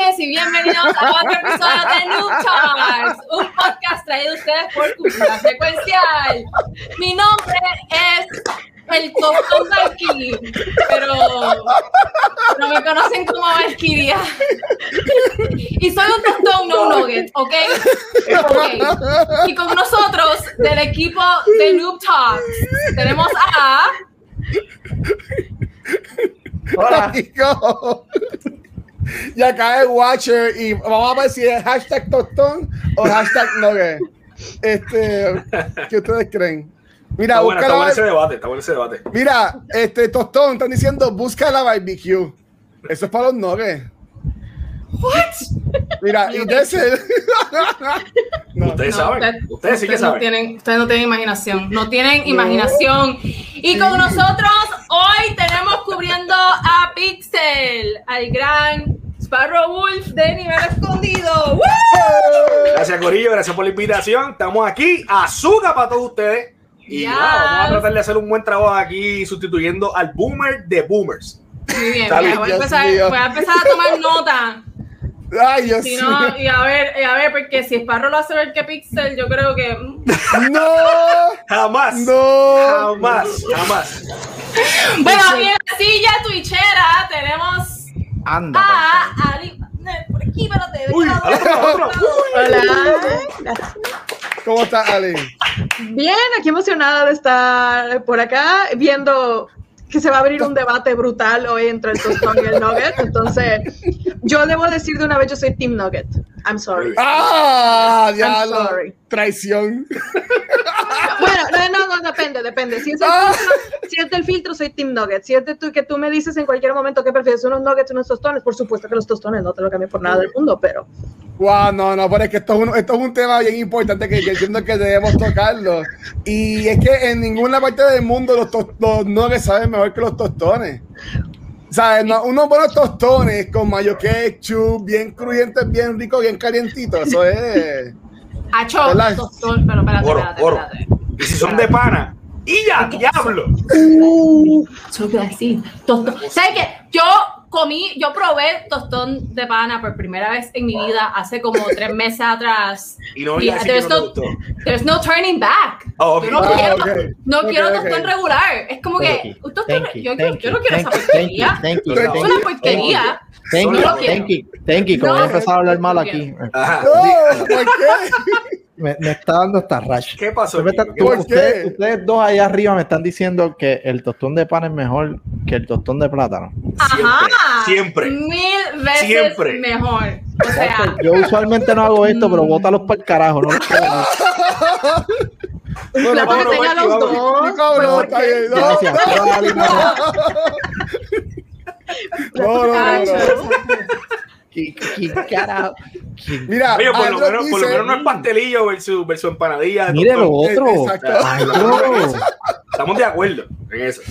Noches y bienvenidos a otro episodio de Noob Talks, un podcast traído a ustedes por Cultura Secuencial. Mi nombre es el Tostón Valkyrie, pero no me conocen como Valkyria. Y soy un tostón, no un nugget, ¿ok? Ok. Y con nosotros, del equipo de Noob Talks, tenemos a... Hola. Y acá es Watcher y vamos a ver si es hashtag tostón o hashtag nugget. Este, ¿qué ustedes creen? Mira, Está bueno, está bueno ese debate, está bueno ese debate. Mira, este tostón, están diciendo busca la barbecue. Eso es para los nuggets. Mira, y de ese. No. Ustedes No, saben, usted- ustedes sí que no saben. tienen, ustedes no tienen imaginación, no tienen imaginación. Y con nosotros hoy tenemos cubriendo a Pixel, al gran Sparrow Wolf de nivel escondido. ¡Woo! Gracias, Corillo, gracias por la invitación. Estamos aquí, azúcar para todos ustedes. Y Yes. nada, vamos a tratar de hacer un buen trabajo aquí sustituyendo al boomer de boomers. Muy bien, voy, a empezar, voy a empezar a tomar nota. Ay, Dios Si no, y a ver, y a ver, porque si Sparrow lo hace ver que Pixel, yo creo que. mm. No, Jamás, no. jamás, jamás. Bueno, aquí en la silla twitchera tenemos Anda. a Ali. Por aquí, espérate. de Uy, otro. Hola. ¿Cómo estás, Ale? Bien, aquí emocionada de estar por acá viendo que se va a abrir un debate brutal hoy entre el tostón y el nugget. Entonces, yo debo decir de una vez, yo soy Team Nugget. I'm sorry. Ah, diablo. sorry. Traición. Bueno, no, no, no, depende, depende. Si es, el Ah. filtro, si es del filtro, soy Team Nugget. Si es de tú, que tú me dices en cualquier momento que prefieres unos nuggets o unos tostones, por supuesto que los tostones no te lo cambio por nada del mundo, pero Wow, no, no, pero es que esto es un, esto es un tema bien importante que yo entiendo que debemos tocarlo. Y es que en ninguna parte del mundo los, los nuggets saben mejor que los tostones. O sea, no- unos buenos tostones con mayo ketchup, bien crujientes, bien ricos, bien calientitos. Eso es. Acho, tostón, pero espérate, Oro, espérate, oro. espérate. Y si son de pana, ¡y ya, diablo! Eso lo quiero decir. Tostón. ¿Sabes qué? Yo comí, yo probé tostón de pana por primera vez en mi vida hace como tres meses atrás. Y no Y there's, no no, there's no turning back. Oh, ok. Yo no Ah, quiero, ok. no Ok, quiero tostón regular. Es como Thank que tostón, thank you, yo, yo, thank yo you, no quiero esa porquería. Es una porquería. thank No you, thank you, thank you, que No. voy a hablar mal aquí. ¿por qué? Me, me está dando esta rash. ¿Qué pasó? Usted me está- Kiko? ¿Qué tú- ¿Por pasó? qué? ustedes, ustedes dos ahí arriba me están diciendo que el tostón de pan es mejor que el tostón de plátano. Ajá. Siempre, siempre. Mil veces Siempre. mejor. O sea, Yo usualmente no hago esto, pero bótalos para el carajo. No los quiero. Bueno, la no. Gracias. No, no, no, no. ¿Qué- qué carajo? ¿Qué- Mira, Oye, por lo, menos, por lo dice- menos no es pastelillo versus, versus empanadilla. Mire lo otro. Exacto. Ay. Estamos de acuerdo en eso.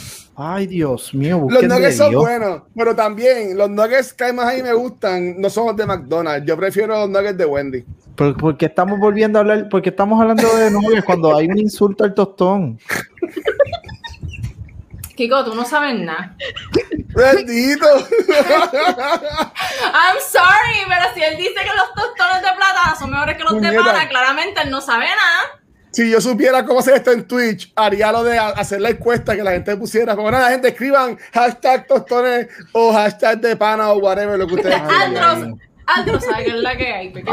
Ay, Dios mío, Los nuggets son Dios. buenos, pero también los nuggets que más ahí me gustan no son los de McDonald's. Yo prefiero los nuggets de Wendy. ¿Por, por qué estamos volviendo a hablar? Porque estamos hablando de nuggets cuando hay un insulto al tostón. Kiko, tú no sabes nada. Bendito. I'm sorry, pero si él dice que los tostones de plátano son mejores que los de pana, claramente él no sabe nada. si yo supiera cómo hacer esto en Twitch, haría lo de hacer la encuesta que la gente pusiera. Como nada, gente, escriban hashtag tostones o hashtag de pana o whatever, lo que ustedes quieran. Aldros, Aldros sabe que es la que hay. de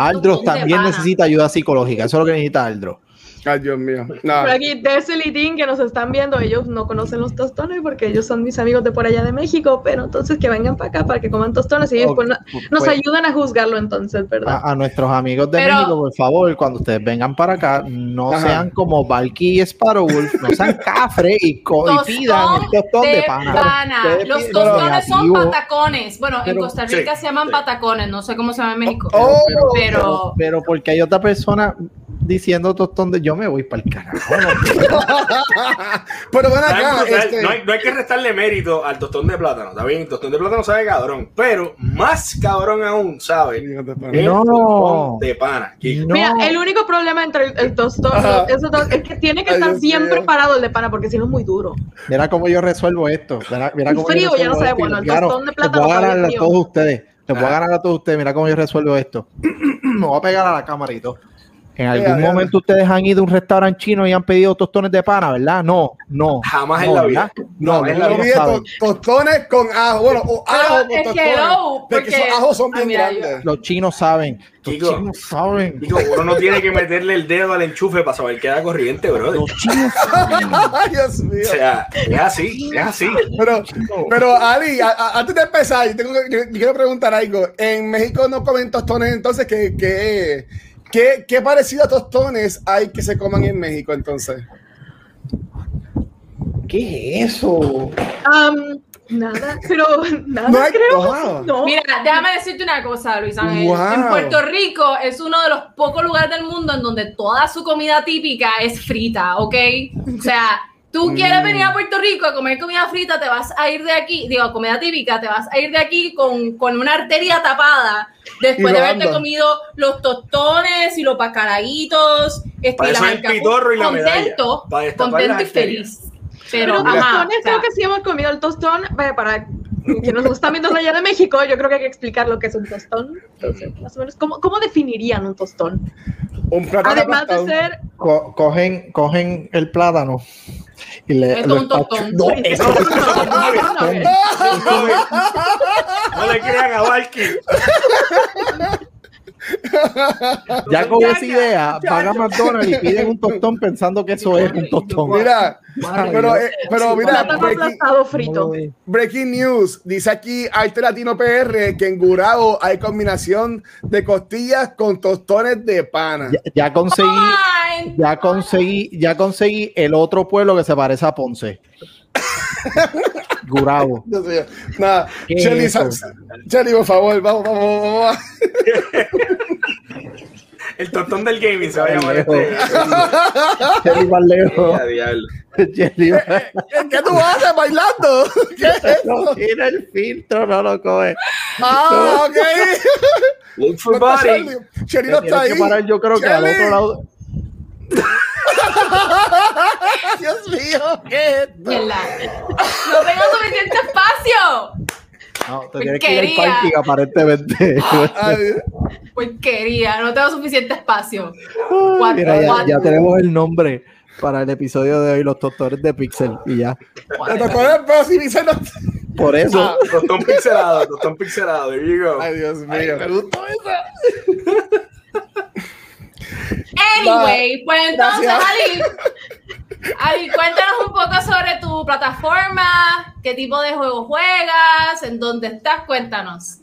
también necesita ayuda psicológica. Eso es lo que necesita Aldros. Ay, Dios mío. Por Nada. aquí, Dessel y Dean, que nos están viendo, ellos no conocen los tostones porque ellos son mis amigos de por allá de México, pero entonces que vengan para acá para que coman tostones y ellos pues, no- nos pues- ayudan a juzgarlo entonces, ¿verdad? A, a nuestros amigos de Pero- México, por favor, cuando ustedes vengan para acá, no Ajá. sean como Valky y Sparrowwolf, no sean cafre y, co- y pidan el tostón de, pana. Los piden tostones son patacones. Bueno, en Costa Rica Sí, se llaman sí. patacones. No sé cómo se llama en México. Oh, pero Pero porque hay otra persona, diciendo tostón de yo me voy para el carajo. no, Pero Está acá, este, no, hay, no hay que restarle mérito al tostón de plátano. Está bien, el tostón de plátano sabe cabrón. Pero más cabrón aún, ¿sabe? No. tostón de pana. No. Mira, el único problema entre el, el tostón es que tiene que Ay, estar Dios mío. preparado el de pana, porque si no es muy duro. Mira cómo yo resuelvo esto. Mira, mira cómo frío, yo ya no resuelvo sabe, esto y bueno, el claro, tostón de plátano voy a a todos ustedes. Les voy a Ah. ganar a todos ustedes. Mira cómo yo resuelvo esto. Me voy a pegar a la cámara y todo. En algún momento ustedes han ido a un restaurante chino y han pedido tostones de pana, ¿verdad? No, no. Jamás no, en la vida. No, No, en la vida. tostones con ajo. Bueno, o ajo con es que tostones. no, Porque porque- esos ajos son Ah, bien mira, yo- grandes. Los chinos saben. Los Chico. chinos saben. Digo, uno no tiene que meterle el dedo al enchufe para saber que da corriente, brother. Los chinos saben. Ay, Dios mío. O sea, es así, es así. Pero, pero Ali, a- a- antes de empezar, yo, tengo, que- yo- yo quiero preguntar algo. En México no comen tostones, entonces, ¿qué, qué, qué, qué parecido a tostones hay que se coman en México entonces? ¿Qué es eso? Am, nada, pero nada No hay- creo. wow. No. Mira, déjame decirte una cosa, Luis Ángel. Wow. En Puerto Rico es uno de los pocos lugares del mundo en donde toda su comida típica es frita, ¿ok? O sea, tú quieres venir a Puerto Rico a comer comida frita, te vas a ir de aquí, digo, comida típica, te vas a ir de aquí con, con una arteria tapada después de haberte comido los tostones y los pacaraditos. Este, la es el pitorro y la medalla, contento, destapar contento y feliz. Pero, Pero ajá, tostones, o sea, creo que sí hemos comido el tostón. Vaya, para quienes nos están viendo allá de México, yo creo que hay que explicar lo que es un tostón. Entonces, más o menos, ¿cómo, cómo definirían un tostón? Un plátano Además de ser Co- cogen, cogen el plátano y le. Es un espach- No, eso es un tostón. No le crean a Valky. Ya con Ya, esa ya, idea, van a. McDonald's y piden un tostón pensando que eso es un tostón. Mira, Madre pero, Dios. eh, pero mira, breaking, frito. breaking news, dice aquí Arte Latino PR que en Gurabo hay combinación de costillas con tostones de pana. Ya, ya conseguí, ya conseguí, ya conseguí el otro pueblo que se parece a Ponce. Gurabo. Nada, sa- Shelly, por favor, vamos, vamos, vamos. El tostón del gaming se va a llamar este. Jelly más lejos. ¿Qué tú haces bailando? ¿Qué es eso? No tiene el filtro, no lo coge. Ah, ok. Look for No está body. No está ahí. que parar, yo creo que al otro lado. Dios mío, ¿qué es. No tengo suficiente espacio. No, te tienes que ir al parking aparentemente. Ay, Porquería, no tengo suficiente espacio. Mira, ya, ya tenemos el nombre para el episodio de hoy, los doctores de Pixel. Y ya. si dice no. Por eso. Ah. Tostón pixelado, tostón pixelado. There you go. Ay, Dios mío. Me gustó esa. Anyway, pues entonces. Ali, Ali, cuéntanos un poco sobre tu plataforma, qué tipo de juego juegas, en dónde estás, cuéntanos.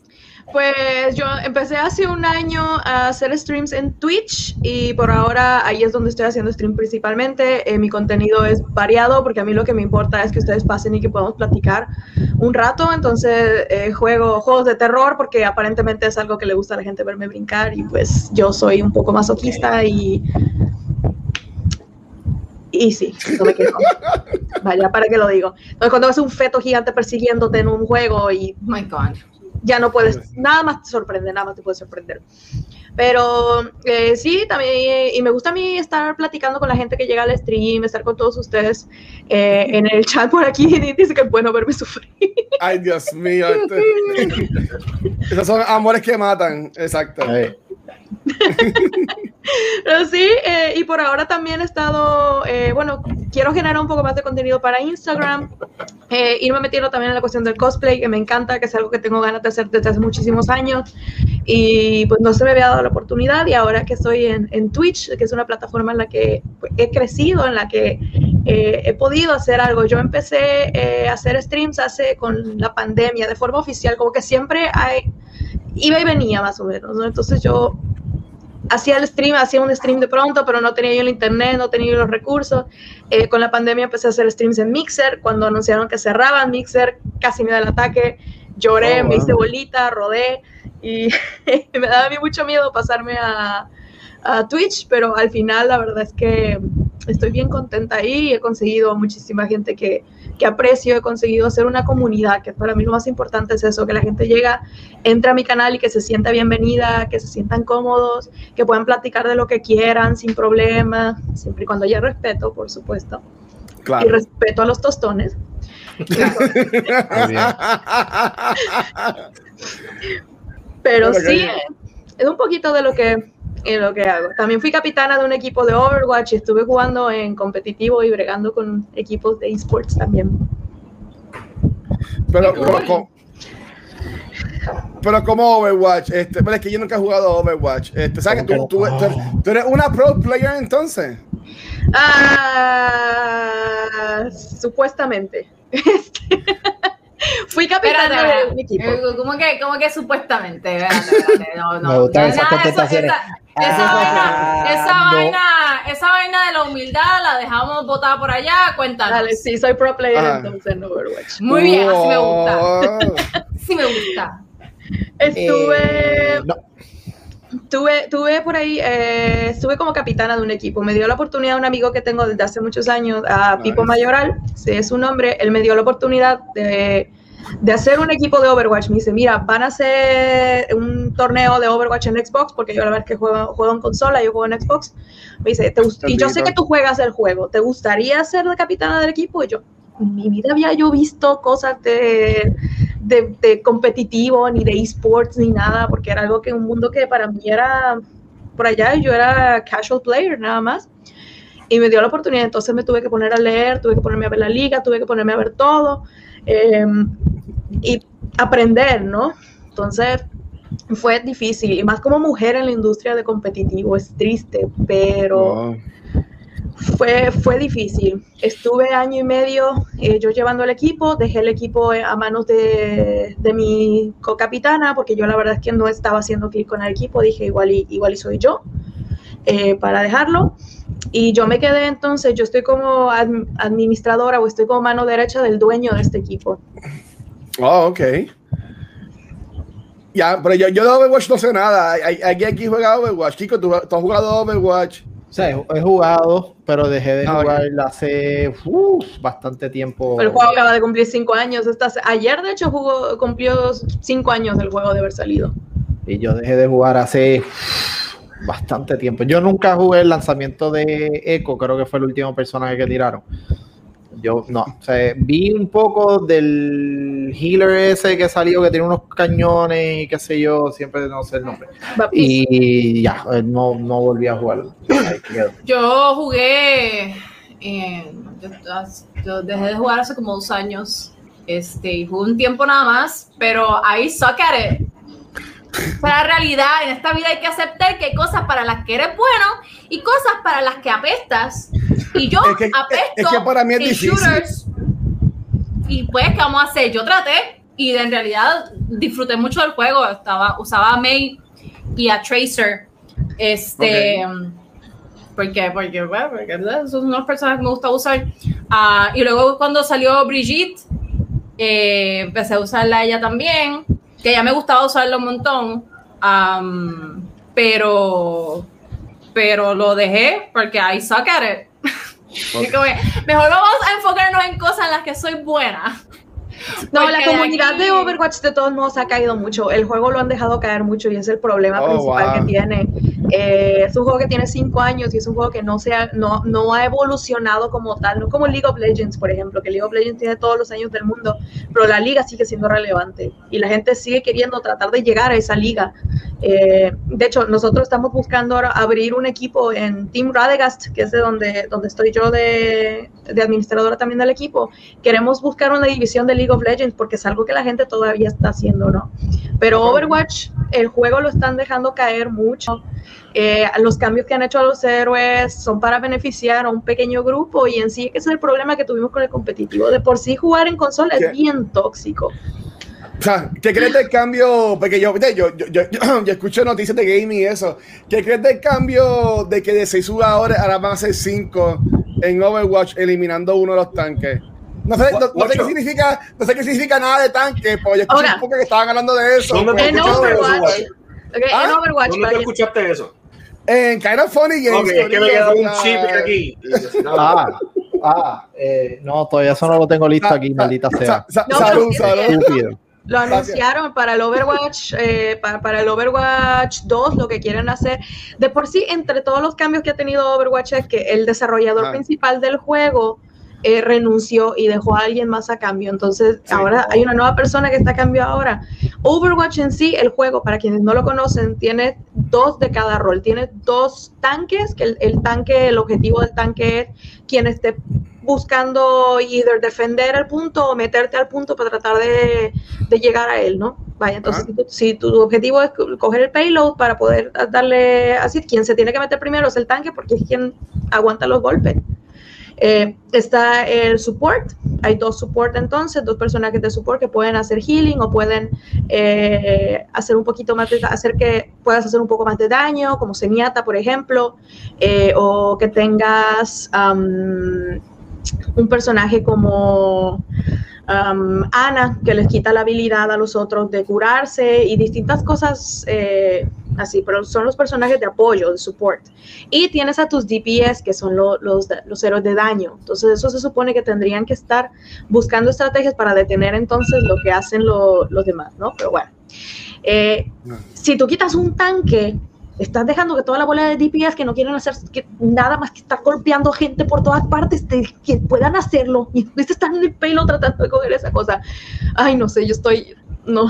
Pues yo empecé hace un año a hacer streams en Twitch y por ahora ahí es donde estoy haciendo stream principalmente. Eh, mi contenido es variado porque a mí lo que me importa es que ustedes pasen y que podamos platicar un rato. Entonces eh, juego juegos de terror porque aparentemente es algo que le gusta a la gente verme brincar y pues yo soy un poco masoquista y... Y sí, no me quejo. Vaya, ¿para qué lo digo? Entonces cuando ves un feto gigante persiguiéndote en un juego y Oh my God. Ya no puedes, nada más te sorprende, nada más te puede sorprender. Pero eh, sí, también, y me gusta a mí estar platicando con la gente que llega al stream, estar con todos ustedes eh, en el chat por aquí, dice que es bueno verme sufrir. Ay, Dios mío. este- Esos son amores que matan. Exacto. Pero sí, eh, y por ahora también he estado, eh, bueno, quiero generar un poco más de contenido para Instagram, eh, irme metiendo también en la cuestión del cosplay, que me encanta, que es algo que tengo ganas de hacer desde hace muchísimos años, y pues no se me había dado la oportunidad, y ahora que estoy en, en Twitch, que es una plataforma en la que he crecido, en la que eh, he podido hacer algo. Yo empecé eh, a hacer streams hace con la pandemia, de forma oficial, como que siempre hay, iba y venía más o menos, ¿no? Entonces yo hacía el stream, hacía un stream de pronto, pero no tenía yo el internet, no tenía yo los recursos. Eh, con la pandemia empecé a hacer streams en Mixer. Cuando anunciaron que cerraban Mixer, casi me da el ataque. Lloré, Oh, me wow. hice bolita, rodé y me daba a mí mucho miedo pasarme a, a Twitch, pero al final la verdad es que estoy bien contenta ahí y he conseguido muchísima gente que, que aprecio, he conseguido hacer una comunidad, que para mí lo más importante es eso, que la gente llega, entra a mi canal y que se sienta bienvenida, que se sientan cómodos, que puedan platicar de lo que quieran sin problema, siempre y cuando haya respeto, por supuesto. Y Claro. respeto a los tostones. Pero sí, es un poquito de lo que, en lo que hago. También fui capitana de un equipo de Overwatch y estuve jugando en competitivo y bregando con equipos de esports también. Pero, pero, pero como Overwatch, este, pero es que yo nunca he jugado Overwatch. Este, ¿Sabes que tú, tú, tú- tú eres una pro player entonces? Ah, supuestamente. Fui capitana Espérate, de un equipo. eh, ¿cómo que, cómo que supuestamente? Espérate, espérate, no, no. Me gustan esas Nada, eso- contestaciones. Esa, esa Ah, vaina, esa no. vaina, esa vaina de la humildad la dejamos botada por allá, cuéntanos. Dale, sí, soy pro player Ah. entonces en Overwatch. Muy bien, así me gusta. Wow. Sí me gusta. Estuve, Eh, no. tuve, tuve por ahí, eh, estuve como capitana de un equipo. Me dio la oportunidad un amigo que tengo desde hace muchos años, a Pipo. Mayoral, sí, es su nombre. Él me dio la oportunidad de, de hacer un equipo de Overwatch. Me dice, mira, van a hacer un torneo de Overwatch en Xbox, porque yo la verdad es que juego, juego en consola, yo juego en Xbox. Me dice, "¿Te y yo sé que tú juegas el juego, ¿te gustaría ser la capitana del equipo? Y yo, en mi vida había yo visto cosas de, de, de competitivo, ni de esports, ni nada, porque era algo que un mundo que para mí era por allá, yo era casual player nada más. Y me dio la oportunidad, entonces me tuve que poner a leer, tuve que ponerme a ver la liga, tuve que ponerme a ver todo eh, y aprender, ¿no? Entonces fue difícil, y más como mujer en la industria de competitivo, es triste, pero Wow. fue, fue difícil. Estuve año y medio eh, yo llevando el equipo, dejé el equipo eh, a manos de, de mi co-capitana, porque yo la verdad es que no estaba haciendo clic con el equipo, dije igual y, igual y soy yo, eh, para dejarlo. Y yo me quedé entonces, yo estoy como adm- administradora o estoy como mano derecha del dueño de este equipo. Oh, ok. Ya, pero yo, yo de Overwatch no sé nada. Aquí, aquí juega Overwatch. Chico, ¿tú, tú has jugado Overwatch. O sea, he he jugado, pero dejé de Ah, jugar hace uf, bastante tiempo. El juego acaba de cumplir cinco años. esta se- ayer, de hecho, jugó, cumplió cinco años el juego de haber salido. Y yo dejé de jugar hace bastante tiempo. Yo nunca jugué el lanzamiento de Echo, creo que fue el último personaje que tiraron. Yo no, o sea, vi un poco del healer ese que salió, que tiene unos cañones y qué sé yo, siempre no sé el nombre. Baptiste. Y ya, eh, no, no volví a jugar. Yo jugué, eh, yo, yo dejé de jugar hace como dos años, este, y jugué un tiempo nada más, pero I suck at it. Para la realidad, en esta vida hay que aceptar que hay cosas para las que eres bueno y cosas para las que apestas. Y yo Es que- apesto es que para mí es difícil. shooters. Y pues, ¿qué vamos a hacer? Yo traté y en realidad disfruté mucho del juego. Estaba, usaba a May y a Tracer. Este. Porque, porque, bueno, porque son unas personas que me gusta usar. Ah, y luego cuando salió Brigitte, eh, empecé a usarla ella también, que ya me gustaba usarla un montón, am, pero, pero lo dejé porque I suck at it. Y como que, mejor vamos a enfocarnos en cosas en las que soy buena. No, Porque la de comunidad aquí- de Overwatch de todos modos ha caído mucho. El juego lo han dejado caer mucho y es el problema Oh, principal wow. que tiene. Eh, es un juego que tiene cinco años y es un juego que no, se ha, no, no ha evolucionado como tal, no como League of Legends, por ejemplo, que League of Legends tiene todos los años del mundo, pero la liga sigue siendo relevante y la gente sigue queriendo tratar de llegar a esa liga. Eh, de hecho, nosotros estamos buscando ahora abrir un equipo en Team Radegast, que es de donde, donde estoy yo de, de administradora también del equipo. Queremos buscar una división de League of Legends porque es algo que la gente todavía está haciendo, ¿no? Pero Overwatch, el juego lo están dejando caer mucho. Eh, los cambios que han hecho a los héroes son para beneficiar a un pequeño grupo y en sí ese es el problema que tuvimos con el competitivo. De por sí jugar en consola ¿Qué? es bien tóxico. O sea, ¿qué crees del cambio? Porque yo, yo, yo, yo, yo escucho noticias de gaming y eso. ¿Qué crees del cambio de que de 6 jugadores ahora van a ser 5 en Overwatch eliminando uno de los tanques? No sé, no, no sé qué significa, no sé qué significa nada de tanques, porque yo escuché Ahora. un poco que estaban hablando de eso. ¿Dónde te En eso, Overwatch, ¿Ah? en Overwatch, ¿Dónde para tú que- escuchaste eso? En Kind of Funny Games. Ok, es que me quedó un chip aquí. Ah, ah, eh, no, todavía eso no lo tengo listo aquí, maldita sea. Sa- sa- No, salud, salud. Estúpido. Lo anunciaron para el Overwatch, eh, para, para el Overwatch 2, lo que quieren hacer. De por sí, entre todos los cambios que ha tenido Overwatch es que el desarrollador Ah. principal del juego eh, renunció y dejó a alguien más a cambio. Entonces, Sí. ahora hay una nueva persona que está a cambio ahora. Overwatch en sí, el juego, para quienes no lo conocen, tiene dos de cada rol. Tiene dos tanques, que el, el tanque, el objetivo del tanque es quien esté buscando either defender el punto o meterte al punto para tratar de, de llegar a él, ¿no? Vaya, entonces Ajá. si tu, si tu objetivo es co- coger el payload para poder darle así, quien se tiene que meter primero es el tanque porque es quien aguanta los golpes. Eh, está el support, hay dos support entonces, dos personajes de support que pueden hacer healing o pueden eh, hacer un poquito más de, hacer que puedas hacer un poco más de daño, como Zenyatta, por ejemplo, eh, o que tengas un personaje como Ana, que les quita la habilidad a los otros de curarse y distintas cosas así, pero son los personajes de apoyo, de support. Y tienes a tus DPS, que son lo- los, los héroes de daño. Entonces, eso se supone que tendrían que estar buscando estrategias para detener entonces lo que hacen lo- los demás, ¿no? Pero bueno. Eh, si tú quitas un tanque, estás dejando que toda la bola de DPS que no quieren hacer que nada más que estar golpeando gente por todas partes, te- que puedan hacerlo. Y de estar en el pelo tratando de coger esa cosa. Ay, no sé, yo estoy. No,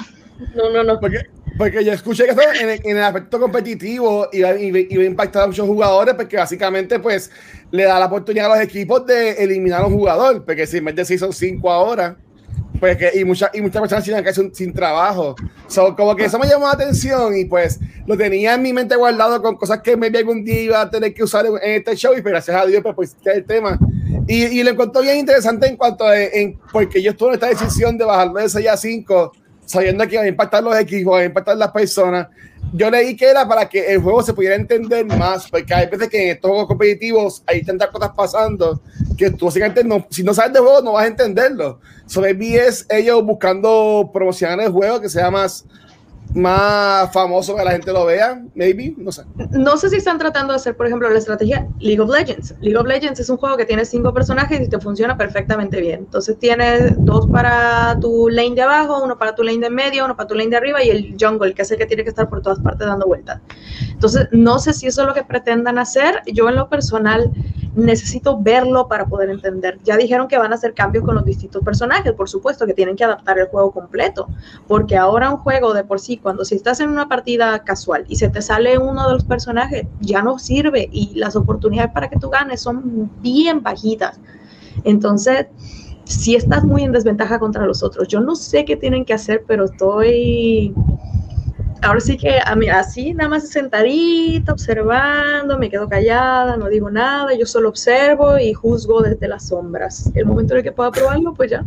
no, no, no. Porque, porque yo escuché que eso en el, en el aspecto competitivo iba, iba, a impactar a muchos jugadores porque básicamente pues le da la oportunidad a los equipos de eliminar a un jugador, porque si en vez de 6 son 5 ahora, pues que, y, muchas y muchas personas tienen que sin, sin trabajo. So, como que eso me llamó la atención y pues lo tenía en mi mente guardado con cosas que maybe algún día iba a tener que usar en, en este show y pues, gracias a Dios pues, pues es el tema. Y, y lo encontré bien interesante en cuanto a, en, porque yo estuve en esta decisión de bajarlo de 6 a 5 sabiendo que iba a impactar los equipos, iba a impactar las personas. Yo leí que era para que el juego se pudiera entender más, porque hay veces que en estos juegos competitivos hay tantas cosas pasando que tú básicamente no, si no sabes de juego no vas a entenderlo. So maybe es ellos buscando promocionar el juego que sea más, más famoso que la gente lo vea, maybe, no sé. No sé si están tratando de hacer, por ejemplo, la estrategia League of Legends. League of Legends es un juego que tiene cinco personajes y te funciona perfectamente bien. Entonces tienes dos para tu lane de abajo, uno para tu lane de medio, uno para tu lane de arriba y el jungle, que es el que tiene que estar por todas partes dando vueltas. Entonces, no sé si eso es lo que pretendan hacer. Yo en lo personal necesito verlo para poder entender. Ya dijeron que van a hacer cambios con los distintos personajes, por supuesto, que tienen que adaptar el juego completo, porque ahora un juego de por sí, cuando si estás en una partida casual y se te sale uno de los personajes, ya no sirve y las oportunidades para que tú ganes son bien bajitas. Entonces, si estás muy en desventaja contra los otros, yo no sé qué tienen que hacer, pero estoy ahora sí que a mí, así nada más sentadita, observando, me quedo callada, no digo nada, yo solo observo y juzgo desde las sombras. El momento en el que pueda probarlo, pues ya.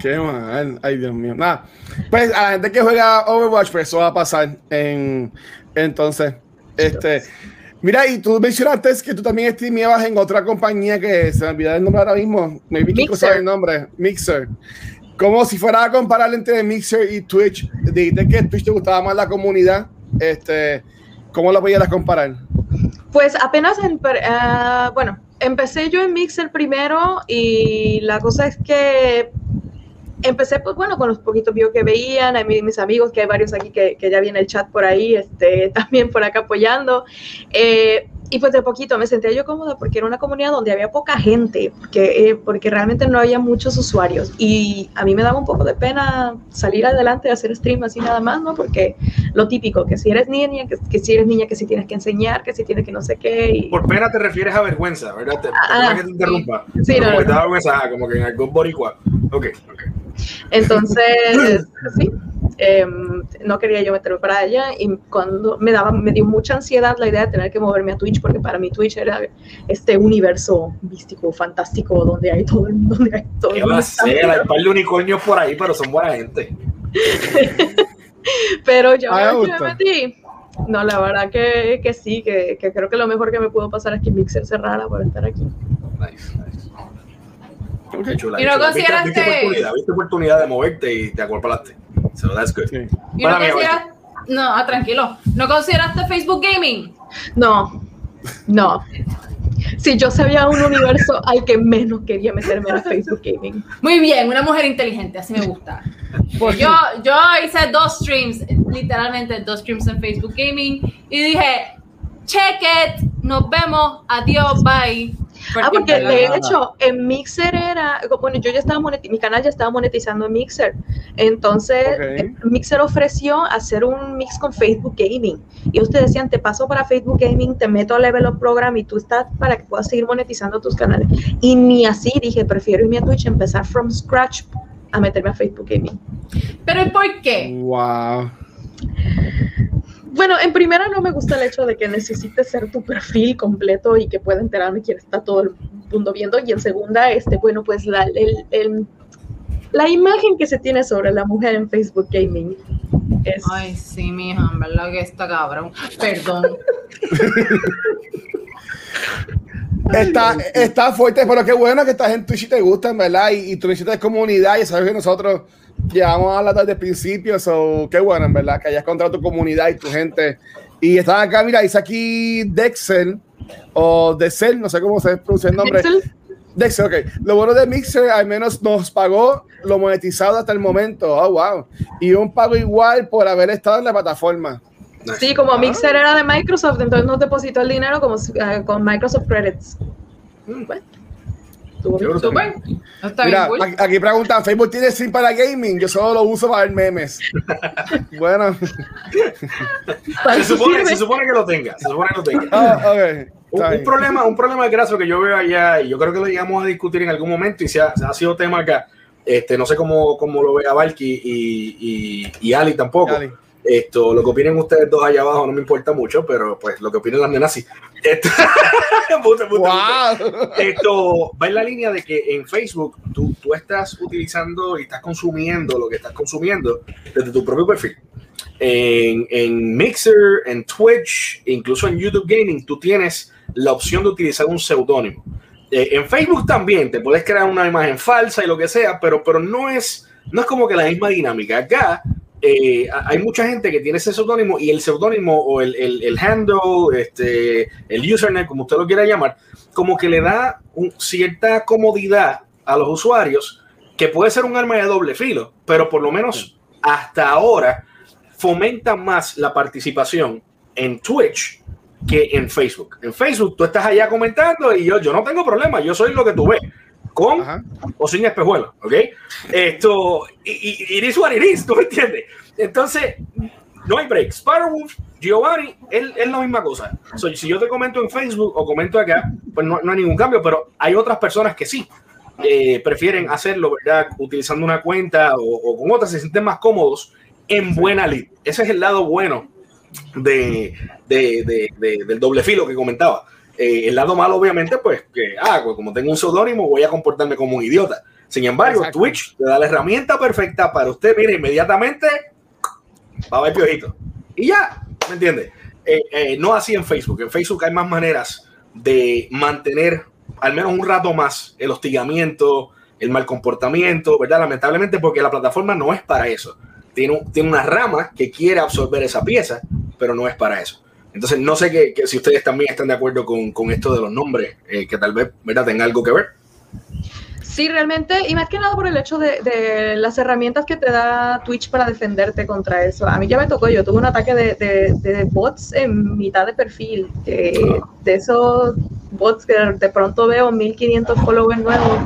Qué mal, ay Dios mío. Nada, pues a la gente que juega Overwatch, pues eso va a pasar. En, entonces, este, mira, y tú mencionaste que tú también streameabas en otra compañía que se me olvidó el nombre ahora mismo. Kiko Mixer. sabe el nombre, Mixer. Como si fuera a comparar entre Mixer y Twitch, dijiste que Twitch te gustaba más la comunidad. Este, ¿Cómo lo pudieras comparar? Pues apenas, en, ah, bueno, empecé yo en Mixer primero y la cosa es que empecé, pues bueno, con los poquitos videos que veían, mis amigos, que hay varios aquí que, ya viene el chat por ahí, este, también por acá apoyando. Eh, y pues de poquito me sentía yo cómoda porque era una comunidad donde había poca gente, porque, eh, porque realmente no había muchos usuarios. Y a mí me daba un poco de pena salir adelante a hacer stream así nada más, ¿no? Porque lo típico, que si eres niña, que, que si eres niña, que si tienes que enseñar, que si tienes que no sé qué. Y, Por pena te refieres a vergüenza, ¿verdad? Te, Ah, perdona que te interrumpa. Sí, no, como que no. te da vergüenza, ah, como que en algún boricua. Ok, ok. Entonces, sí, eh, no quería yo meterme para allá y cuando me daba, me dio mucha ansiedad la idea de tener que moverme a Twitch porque para mí Twitch era este universo místico, fantástico, donde hay todo, el- donde hay todo. el ¿Qué va a mundo ser? Hay un par de unicornios por ahí, pero son buena gente. Pero yo, me metí. No, la verdad que, que sí, que, que creo que lo mejor que me pudo pasar es que Mixer cerrara por estar aquí. Nice, nice. Ok. Qué chula, ¿Y no chula. Viste- consideraste- Viste, oportunidad, viste oportunidad de moverte y te acorpalaste. So that's good. Sí. ¿Y no consideras, No, ah, tranquilo. ¿No consideraste Facebook Gaming? No, no. Sí, yo sabía un universo al que menos quería meterme en Facebook Gaming. Muy bien, una mujer inteligente, así me gusta. Pues yo, yo hice dos streams, literalmente dos streams en Facebook Gaming, y dije, check it, nos vemos, adiós, bye. Ah, porque de hecho en Mixer era, bueno, yo ya estaba monetizando, mi canal ya estaba monetizando en Mixer. Entonces, Ok. Mixer ofreció hacer un mix con Facebook Gaming. Y ustedes decían, te paso para Facebook Gaming, te meto a Level Up Program y tú estás para que puedas seguir monetizando tus canales. Y ni así dije, prefiero irme a Twitch, empezar from scratch a meterme a Facebook Gaming. Pero ¿y por qué? Wow. Bueno, en primera no me gusta el hecho de que necesites ser tu perfil completo y que pueda enterarme quién está todo el mundo viendo. Y en segunda, este, bueno, pues la, el- el- la imagen que se tiene sobre la mujer en Facebook Gaming es... Ay, sí, mija, en verdad que está cabrón. Perdón. Está, está fuerte, pero qué bueno que estás en Twitch y te gustan, ¿verdad? Y, y tú necesitas comunidad y sabes que nosotros llevamos a hablar desde el principio, so, qué bueno, en verdad, que hayas encontrado tu comunidad y tu gente. Y están acá, mira, dice aquí Dexel, o Dexel, no sé cómo se pronuncia el nombre. Pixel. Dexel, ok. Lo bueno de Mixer, al menos nos pagó lo monetizado hasta el momento. Oh, wow. Y un pago igual por haber estado en la plataforma. Sí, como Mixer era de Microsoft, entonces nos depositó el dinero como eh, con Microsoft Credits. Mm. Bueno, Está Mira, bien, aquí- preguntan, ¿Facebook tiene stream para gaming? Yo solo lo uso para ver memes. bueno. Se supone, sirve. se supone que lo tenga, se supone que lo tenga. Ah. Un, problema, un problema graso que yo veo allá, y yo creo que lo llegamos a discutir en algún momento, y se ha, se ha sido tema acá. Este, no sé cómo, cómo lo vea Valky y, y, y Ali tampoco. Ali. Esto, lo que opinen ustedes dos allá abajo no me importa mucho, pero pues lo que opinen las nenas sí. Esto, va en la línea de que en Facebook tú, tú estás utilizando y estás consumiendo lo que estás consumiendo desde tu propio perfil. En, en Mixer, en Twitch, incluso en YouTube Gaming, tú tienes la opción de utilizar un seudónimo. Eh, en Facebook también te puedes crear una imagen falsa y lo que sea, pero, pero no, es, no es como que la misma dinámica. Acá eh, hay mucha gente que tiene ese seudónimo y el seudónimo o el, el, el handle, este, el username, como usted lo quiera llamar, como que le da un- cierta comodidad a los usuarios que puede ser un arma de doble filo, pero por lo menos hasta ahora fomenta más la participación en Twitch que en Facebook. En Facebook tú estás allá comentando y yo, yo no tengo problema, yo soy lo que tú ves, con Ajá. o sin espejuelos, ¿ok? Esto, y, y, it is what it is, ¿tú me entiendes? Entonces, no hay break. Sparrowwolf, Giovanni, es, es la misma cosa. So, si yo te comento en Facebook o comento acá, pues no, no hay ningún cambio, pero hay otras personas que sí. eh, prefieren hacerlo, ¿verdad? Utilizando una cuenta o, o con otras, se sienten más cómodos en buena lid. Ese es el lado bueno de, de- de- de- del doble filo que comentaba. Eh, el lado malo, obviamente, pues que, ah, pues, como tengo un seudónimo, voy a comportarme como un idiota. Sin embargo, Exacto. Twitch te da la herramienta perfecta para usted, mire, inmediatamente va a ver piojito. Y ya, ¿me entiende? Eh, eh, no así en Facebook. En Facebook hay más maneras de mantener al menos un rato más el hostigamiento, el mal comportamiento, ¿verdad? Lamentablemente, porque la plataforma no es para eso. Tiene, un- tiene una rama que quiere absorber esa pieza, pero no es para eso. Entonces, no sé que, que si ustedes también están de acuerdo con, con esto de los nombres, eh, que tal vez, ¿verdad?, tenga algo que ver. Sí, realmente, y más que nada por el hecho de, de las herramientas que te da Twitch para defenderte contra eso. A mí ya me tocó, yo tuve un ataque de, de- bots en mitad de perfil, de esos bots que de pronto veo 1500 followers nuevos.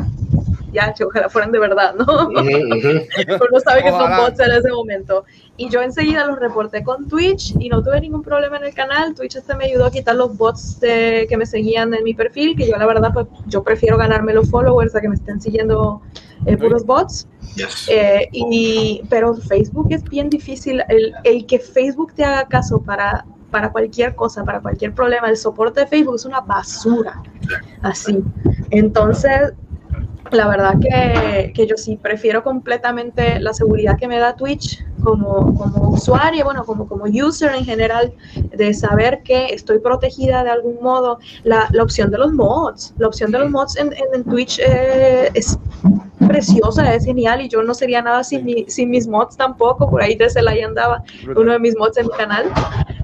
Ya, che, ojalá fueran de verdad, ¿no? Ujú. Uno sabe que son bots en ese momento. Y yo enseguida los reporté con Twitch y no tuve ningún problema en el canal. Twitch hasta me ayudó a quitar los bots de- que me seguían en mi perfil, que yo la verdad pues yo prefiero ganarme los followers a que me estén siguiendo eh, puros bots. Yes. Eh, y, pero Facebook es bien difícil. El, el que Facebook te haga caso para, para cualquier cosa, para cualquier problema, el soporte de Facebook es una basura. Así. Entonces, la verdad que, que yo sí prefiero completamente la seguridad que me da Twitch como, como usuaria, bueno, como, como user en general, de saber que estoy protegida de algún modo. La, la opción de los mods, la opción de los mods en, en- en Twitch eh, es preciosa, es genial y yo no sería nada sin, mi- sin mis mods tampoco, por ahí desde ahí andaba uno de mis mods en mi canal.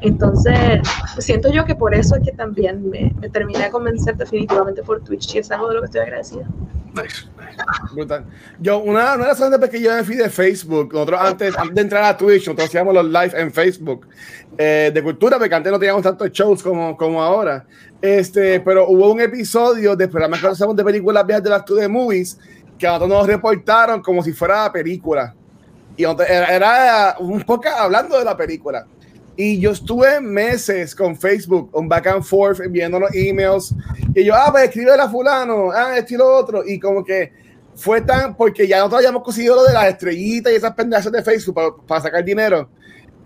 Entonces, siento yo que por eso es que también me, me terminé de convencer definitivamente por Twitch y es algo de lo que estoy agradecida. Nice. Brutal. Yo, una, una de las razones que yo me fui de Facebook, nosotros antes, antes de entrar a Twitch, nosotros hacíamos los live en Facebook eh, de cultura, porque antes no teníamos tantos shows como, como ahora. Este, pero hubo un episodio de programas que hacemos de películas viejas de las de movies que a nosotros nos reportaron como si fuera película. Y era, era un poco hablando de la película. Y yo estuve meses con Facebook, un back and forth, enviando los emails. Y yo, ah, pues escribe a fulano, ah, esto y lo otro. Y como que fue tan, porque ya nosotros habíamos conseguido lo de las estrellitas y esas pendejas de Facebook para, para sacar dinero.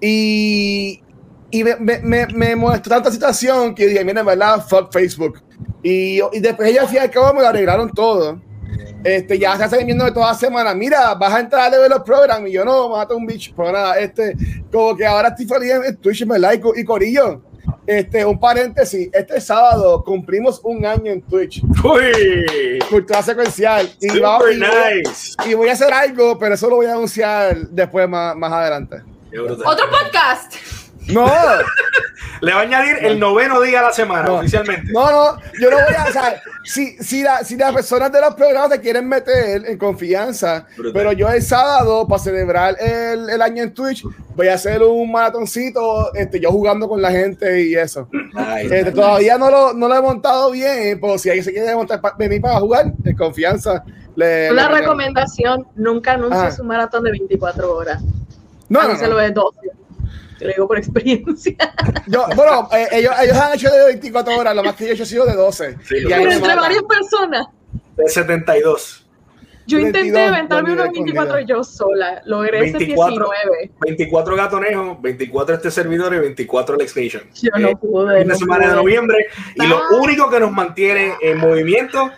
Y, y me, me, me, me molestó tanta situación que dije, mira, en verdad, fuck Facebook. Y, y después ella al fin y al cabo me lo arreglaron todo. Este, ya se hace viendo de toda semana, mira, vas a entrar a Level Up Program y yo no, mata un bicho, pero nada, este, como que ahora estoy feliz en Twitch, me like. Y Corillo, este, un paréntesis, este sábado cumplimos un año en Twitch, Uy, cultura secuencial, y, super vamos- y voy, nice. y voy a hacer algo, pero eso lo voy a anunciar después más, más adelante. Otro podcast. No, Le va a añadir el noveno día a la semana, No. oficialmente. no, no, yo no voy a, o sea, si, si, la- si las personas de los programas te quieren meter en confianza, Brutal. pero yo el sábado, para celebrar el, el año en Twitch, voy a hacer un maratoncito, este, yo jugando con la gente y eso. Este, todavía no lo, no lo he montado bien, pero si alguien se quiere montar, pa- venir para jugar, en confianza. Le, Una le recomendación, nunca anuncies Ah. un maratón de 24 horas. No, no, no. de 12. Te lo digo por experiencia. Yo, bueno, eh, ellos, ellos han hecho de 24 horas, lo más que yo he hecho ha sido de 12. Sí, Y Pero entre varias personas. De 72. Yo 22 intenté inventarme unos 24 escondido. yo sola. Logré ese 24. 19. 24 gatonejos, 24 este servidor y 24 el Nation. Yo no Eh, pude. fin de no semana de pude. noviembre. Y lo único que nos mantiene en movimiento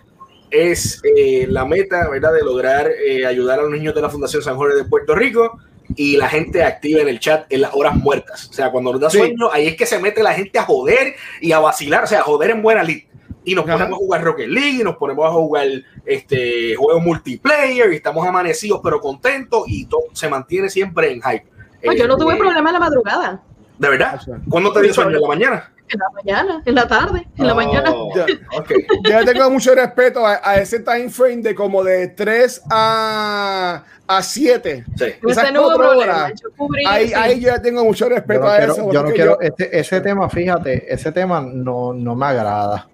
es eh, la meta, ¿verdad? De lograr eh, ayudar a los niños de la Fundación San Jorge de Puerto Rico y la gente activa en el chat en las horas muertas. O sea, cuando nos da Sí. sueño, ahí es que se mete la gente a joder y a vacilar, o sea, a joder en buena lid. Y nos Ajá. ponemos a jugar Rocket League, y nos ponemos a jugar este, juegos multiplayer, y estamos amanecidos pero contentos, y todo se mantiene siempre en hype. No, yo no tuve Eh, problema en la madrugada. ¿De verdad? ¿Cuándo te dio sueño? ¿En la mañana? En la mañana, en la tarde, en la Oh, mañana. Ya. le tengo mucho respeto a, a ese time frame de como de 3 a, a 7. Sí. esas no cuatro horas, Yo cubrí, Ahí, sí. ahí yo le tengo mucho Yo respeto no a quiero, eso. yo no quiero yo- ese, ese tema, fíjate, ese tema no, no me agrada.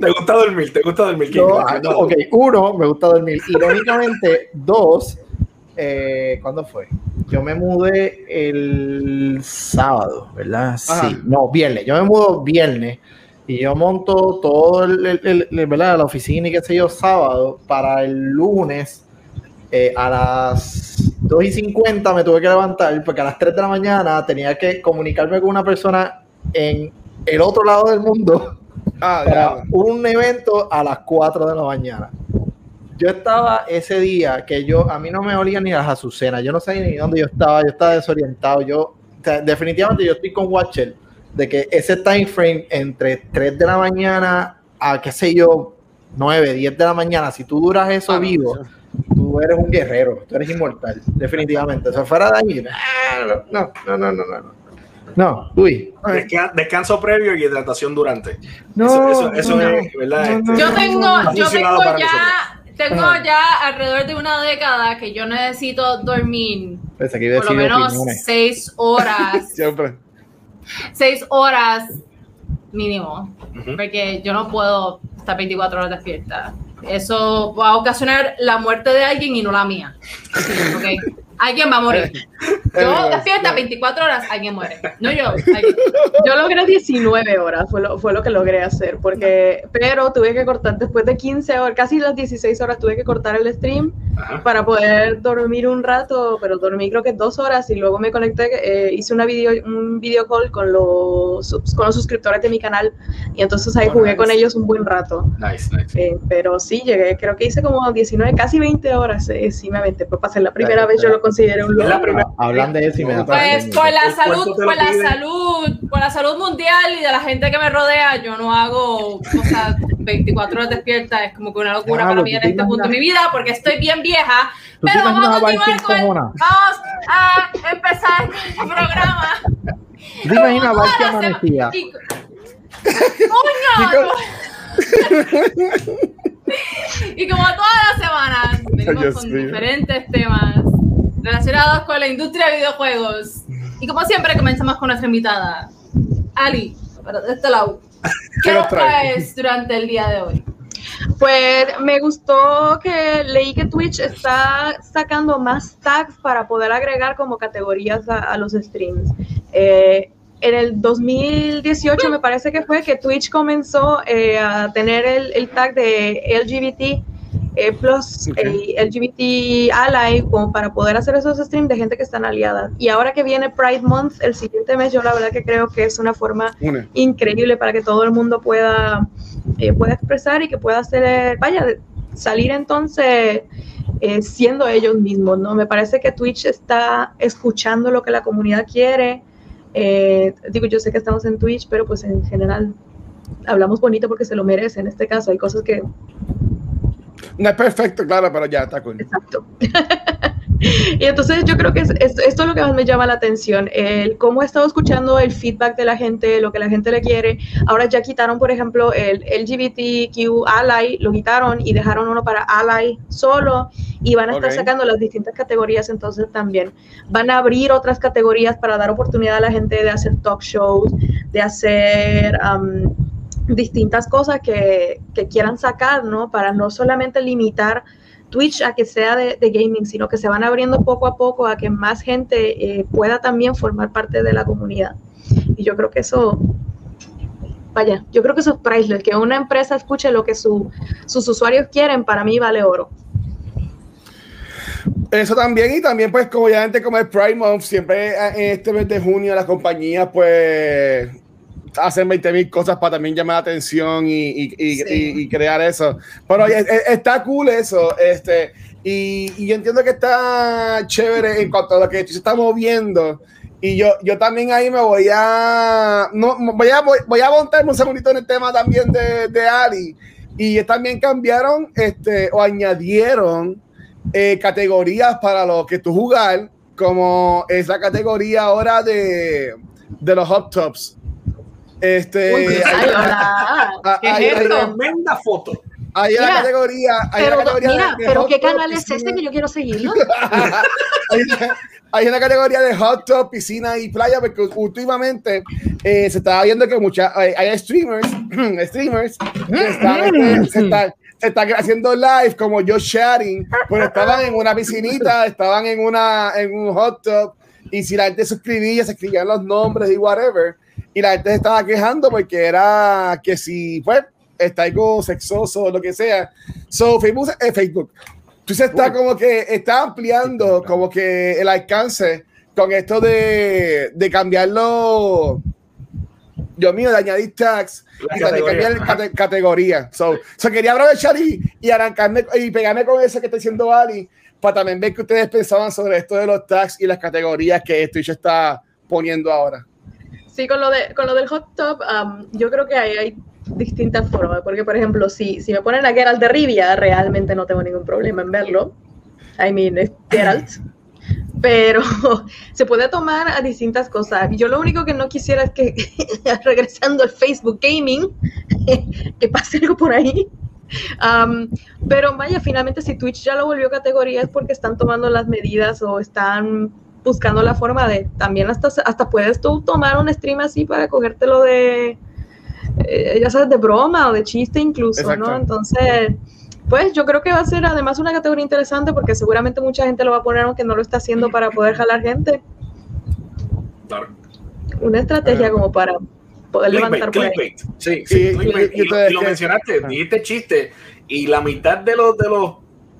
¿Te gusta dormir? ¿Te gusta dormir? Ah, ok, uno, me gusta dormir. Irónicamente, dos, eh, ¿cuándo fue? Yo me mudé el sábado, ¿verdad? Ajá. Sí, no, viernes. Yo me mudo viernes y yo monto todo el, el- el- el- ¿verdad? la oficina y qué sé yo, sábado para el lunes eh, a las 2 y 50 me tuve que levantar porque a las 3 de la mañana tenía que comunicarme con una persona en el otro lado del mundo Ah, para un evento a las 4 de la mañana. Yo estaba ese día que yo, a mí no me olía ni las azucenas, yo no sé ni dónde yo estaba, yo estaba desorientado, yo, o sea, definitivamente yo estoy con Watcher, de que ese time frame entre 3 de la mañana a, qué sé yo, 9, 10 de la mañana, si tú duras eso Ah, vivo, tú eres un guerrero, tú eres inmortal, definitivamente. O sea, fuera de ahí, ah, no, no, no, no, no, no. No, uy. Desca- descanso previo y hidratación durante. No, eso eso, eso no, es, ¿verdad? no, Este, no, Yo tengo, yo tengo ya, tengo Ajá. ya alrededor de una década que yo necesito dormir por lo menos opiniones. seis horas, Siempre. seis horas mínimo, porque yo no puedo estar 24 horas despierta. Eso va a ocasionar la muerte de alguien y no la mía. ¿ok? Alguien va a morir. Yo despierta 24 horas, alguien muere. No yo. alguien. Yo logré 19 horas, fue lo, fue lo que logré hacer, porque, pero tuve que cortar, después de 15 horas, casi las 16 horas, tuve que cortar el stream Ajá. para poder dormir un rato, pero dormí creo que dos horas y luego me conecté, eh, hice una video, un video call con los, con los suscriptores de mi canal y entonces ahí Oh, jugué nice. con ellos un buen rato. Nice, nice. Eh, pero sí, llegué, creo que hice como 19, casi 20 horas, eh, sí me aventé, pues ser la primera vez yo lo consideré un logro. Ah, Hablan de eso y me da Pues por la El salud, por la pide. salud, por la salud mundial y de la gente que me rodea, yo no hago cosas 24 horas despierta es como que una locura Claro, para mí ¿tú en te este punto de mi vida porque estoy bien vieja. ¿Tú te Pero vamos a imaginas continuar con el? Vamos a empezar este programa. ¿Tú te imaginas que todas las amanecía? ¡Coño! Y como todas las semanas, venimos con diferentes temas relacionados con la industria de videojuegos. Y como siempre, comenzamos con nuestra invitada, Ali, de este lado. ¿Qué ¿Qué nos traes durante el día de hoy? Pues me gustó que leí que Twitch está sacando más tags para poder agregar como categorías a, a los streams. Eh, en el 2018 me parece que fue que Twitch comenzó eh, a tener el, el tag de LGBT eh, plus Ok. eh, LGBT ally como para poder hacer esos streams de gente que están aliadas. Y ahora que viene Pride Month el siguiente mes, yo la verdad que creo que es una forma Una. increíble para que todo el mundo pueda, eh, pueda expresar y que pueda hacer, vaya, salir entonces eh, siendo ellos mismos, ¿no? Me parece que Twitch está escuchando lo que la comunidad quiere. Eh, digo, yo sé que estamos en Twitch, pero pues en general hablamos bonito porque se lo merece. En este caso hay cosas que No es perfecto, claro, pero ya está cool. Exacto. y entonces yo creo que es, es- esto es lo que más me llama la atención, el cómo he estado escuchando el feedback de la gente, lo que la gente le quiere. Ahora ya quitaron, por ejemplo, el LGBTQ Ally, lo quitaron y dejaron uno para Ally solo y van a estar sacando las distintas categorías entonces también. Van a abrir otras categorías para dar oportunidad a la gente de hacer talk shows, de hacer... am, distintas cosas que, que quieran sacar, ¿no? Para no solamente limitar Twitch a que sea de, gaming, sino que se van abriendo poco a poco a que más gente eh, pueda también formar parte de la comunidad. Y yo creo que eso, vaya, yo creo que eso es priceless, que una empresa escuche lo que su- sus usuarios quieren, para mí vale oro. Eso también, y también, pues, como ya antes, como el Prime Month, siempre eh, este mes de junio las compañías, pues, hacen 20 mil cosas para también llamar la atención y, y- y- Sí. y- crear eso. Pero oye, es- está cool eso, este, y, y yo entiendo que está chévere en cuanto a lo que se está moviendo. Y yo, yo también ahí me voy a, no, voy a, voy, voy a montarme un segundito en el tema también de, de Ali. Y también cambiaron, este, o añadieron eh, categorías para lo que tú jugar, como es la categoría ahora de, de los hot tops. Este, hay, ay, hola. hay- ¿qué es hay- esto? Tremenda foto. hay una Mira, categoría, hay Pero, una categoría mira, pero ¿qué canal es este que yo quiero seguirlo? hay, una, hay una categoría de hot tub, piscina y playa, porque últimamente eh, se estaba viendo que muchas hay, hay streamers, streamers que están, este, se, están, se están haciendo live como yo sharing, pero estaban en una piscinita, estaban en una en un hot tub y si la gente suscribía, se escribían los nombres y whatever, y la gente se estaba quejando porque era que si pues está algo sexoso o lo que sea. So Facebook, eh, Facebook Entonces está como que está ampliando como que el alcance con esto de, de cambiarlo. Dios mío, de añadir tags La y también categoría. cambiar cate- categoría. So, so quería aprovechar y, y arrancarme y pegarme con eso que está diciendo Ali para también ver que ustedes pensaban sobre esto de los tags y las categorías que Twitch está poniendo ahora. Sí, con lo, de, con lo del hot top, um, yo creo que hay, hay distintas formas, porque por ejemplo, si, si me ponen a Geralt de Rivia, realmente no tengo ningún problema en verlo. I mean, es Geralt. Pero se puede tomar a distintas cosas. Yo lo único que no quisiera es que, regresando al Facebook Gaming, que pase algo por ahí. Um, pero vaya, finalmente si Twitch ya lo volvió categoría es porque están tomando las medidas o están buscando la forma de también hasta hasta puedes tú tomar un stream así para cogértelo de eh, ya sabes de broma o de chiste incluso Exacto. no entonces pues yo creo que va a ser además una categoría interesante porque seguramente mucha gente lo va a poner aunque no lo está haciendo para poder jalar gente Claro. una estrategia Ah. como para poder levantar por ahí clickbait. Sí, Sí, sí, clickbait. y- y Y, lo, y lo mencionaste, dijiste chiste, y la mitad de los de los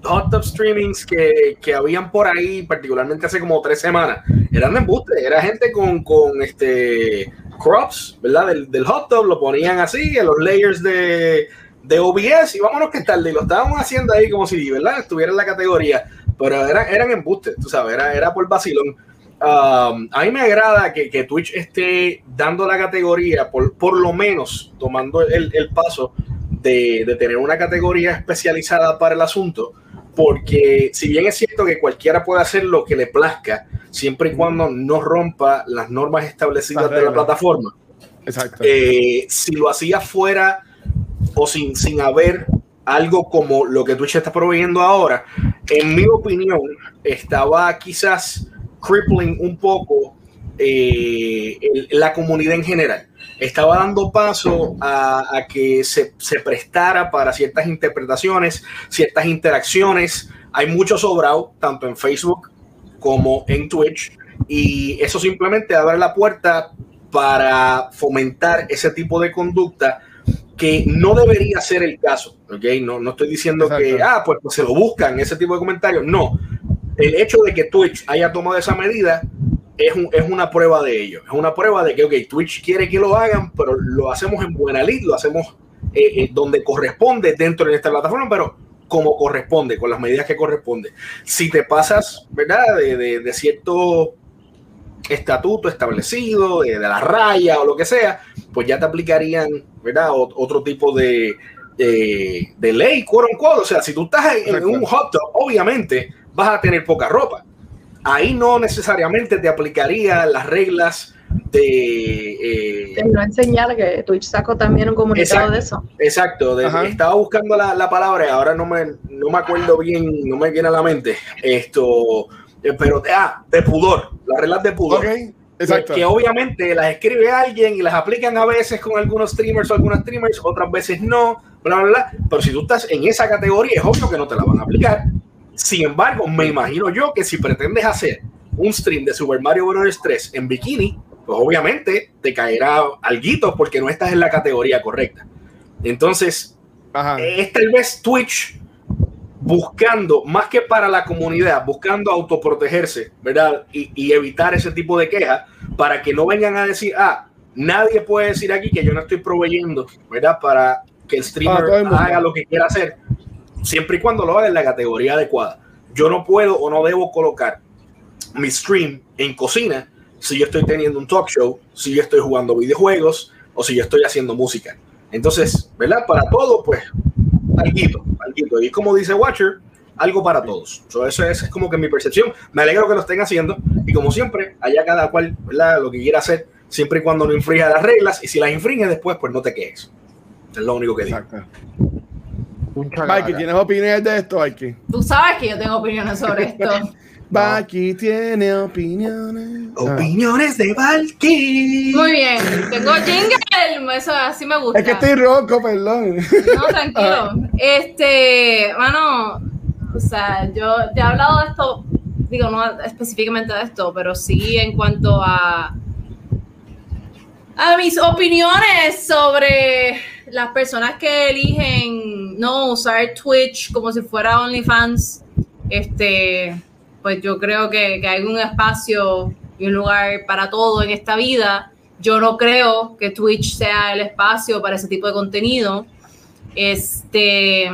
hot tub streamings que, que habían por ahí, particularmente hace como tres semanas, eran de embuste, era gente con, con este crops, ¿verdad? Del, del hot tub, lo ponían así, en los layers de, de OBS, y vámonos que tarde, y lo estábamos haciendo ahí como si, ¿verdad? Estuviera en la categoría, pero eran, eran embustes, tú sabes, era, era por vacilón. Um, a mí me agrada que, que Twitch esté dando la categoría, por, por lo menos tomando el, el paso de, de tener una categoría especializada para el asunto, porque si bien es cierto que cualquiera puede hacer lo que le plazca, siempre y cuando no rompa las normas establecidas de la plataforma, Exacto. eh, si lo hacía fuera o sin, sin haber algo como lo que Twitch está proveyendo ahora, en mi opinión, estaba quizás crippling un poco eh, el- la comunidad en general. Estaba dando paso a, a que se, se prestara para ciertas interpretaciones, ciertas interacciones. Hay mucho sobrado, tanto en Facebook como en Twitch, y eso simplemente abre la puerta para fomentar ese tipo de conducta que no debería ser el caso, ¿ok? No, no estoy diciendo que, ah, pues, pues se lo buscan, ese tipo de comentarios, no. El hecho de que Twitch haya tomado esa medida es, un- es una prueba de ello, es una prueba de que, ok, Twitch quiere que lo hagan, pero lo hacemos en buena lid, lo hacemos eh, eh, donde corresponde dentro de esta plataforma, pero como corresponde, con las medidas que corresponde. Si te pasas, ¿verdad? De, de- de cierto estatuto establecido, de, de la raya o lo que sea, pues ya te aplicarían, ¿verdad? O- otro tipo de, de, ley, quote unquote. O sea, si tú estás en, en un hot tub, obviamente vas a tener poca ropa. Ahí no necesariamente te aplicaría las reglas de... eh, Te iba a enseñar que Twitch sacó también un comunicado Exacto. de eso. Exacto, de- estaba buscando la, la palabra y ahora no me, no me acuerdo bien, no me viene a la mente esto, eh, pero de, ah, de pudor, las reglas de pudor. ok, exacto. Que, que obviamente las escribe alguien y las aplican a veces con algunos streamers o algunas streamers, otras veces no, bla, bla, bla. Pero si tú estás en esa categoría, es obvio que no te la van a aplicar. Sin embargo, me imagino yo que si pretendes hacer un stream de Super Mario Bros. 3 en bikini, pues obviamente te caerá alguito porque no estás en la categoría correcta. Entonces, Ajá. es tal vez Twitch buscando, más que para la comunidad, buscando autoprotegerse, ¿verdad? Y, y evitar ese tipo de quejas para que no vengan a decir, ah, nadie puede decir aquí que yo no estoy proveyendo, ¿verdad? Para que el streamer haga lo que quiera hacer, siempre y cuando lo haga en la categoría adecuada. Yo no puedo o no debo colocar mi stream en cocina si yo estoy teniendo un talk show, si yo estoy jugando videojuegos o si yo estoy haciendo música. Entonces, ¿verdad? Para todo, pues, alguito, alguito. Y como dice Watcher, algo para todos. So, eso es, como que mi percepción. Me alegro que lo estén haciendo. Y como siempre, allá cada cual, ¿verdad? Lo que quiera hacer, siempre y cuando no infrinja las reglas. Y si las infringe después, pues no te quejes. Es lo único que digo. Un Mikey. ¿tienes opiniones de esto, Mikey? Tú sabes que yo tengo opiniones sobre esto. Mikey tiene opiniones. Ah. Opiniones de Valky. Muy bien, tengo jingle, eso así me gusta. Es que estoy ronco, perdón. No, tranquilo. Este, mano, o sea, yo ya he hablado de esto, digo, no específicamente de esto, pero sí en cuanto a a mis opiniones sobre las personas que eligen no usar Twitch como si fuera OnlyFans. Este, pues yo creo que, que hay un espacio y un lugar para todo en esta vida. Yo no creo que Twitch sea el espacio para ese tipo de contenido. Este,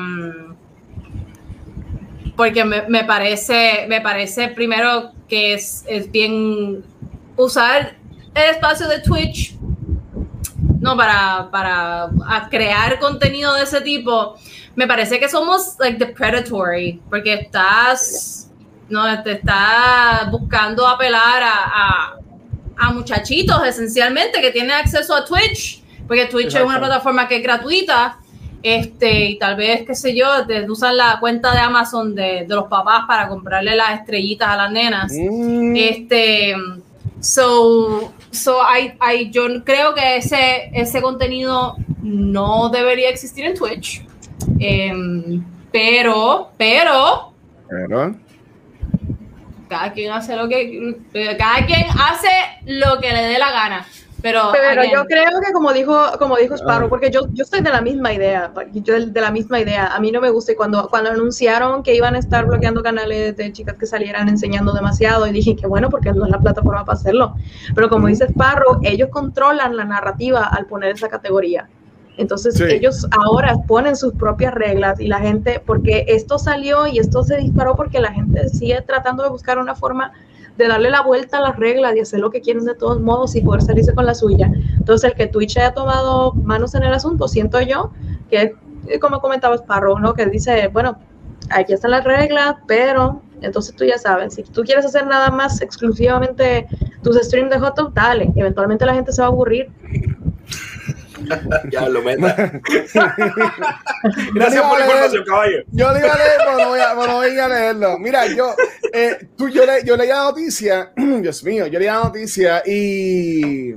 porque me, me parece, me parece primero que es, es bien usar el espacio de Twitch no para, para crear contenido de ese tipo. Me parece que somos like the predatory, porque estás no te estás buscando apelar a, a, a muchachitos esencialmente que tienen acceso a Twitch, porque Twitch es una plataforma que es gratuita. Este, y tal vez, qué sé yo, te usan la cuenta de Amazon de, de los papás para comprarle las estrellitas a las nenas. Mm, Este, so, so I, I- yo creo que ese, ese contenido no debería existir en Twitch. Em, pero, pero, pero, cada quien hace lo que, cada quien hace lo que le dé la gana. Pero, Pero again, yo creo que como dijo, como dijo Ah. Sparrow, porque yo, yo estoy de la misma idea, yo de la misma idea. A mí no me gusta y cuando, cuando anunciaron que iban a estar bloqueando canales de chicas que salieran enseñando demasiado, y dije que bueno, porque no es la plataforma para hacerlo. Pero como Mm. dice Sparrow, ellos controlan la narrativa al poner esa categoría. Entonces Sí. ellos ahora ponen sus propias reglas y la gente, porque esto salió y esto se disparó porque la gente sigue tratando de buscar una forma de darle la vuelta a las reglas y hacer lo que quieren de todos modos y poder salirse con la suya. Entonces, el que Twitch haya tomado manos en el asunto, siento yo que eh, como comentaba Sparrow, ¿no? Que dice, bueno, aquí están las reglas, pero entonces tú ya sabes, si tú quieres hacer nada más exclusivamente tus streams de hot dale, eventualmente la gente se va a aburrir. ya lo meta. Gracias por la información, caballo. Yo le iba a leer, pero no voy a, pero no voy a leerlo. Mira, yo, eh, tú, yo, le, yo leí la noticia, Dios mío, yo leí la noticia y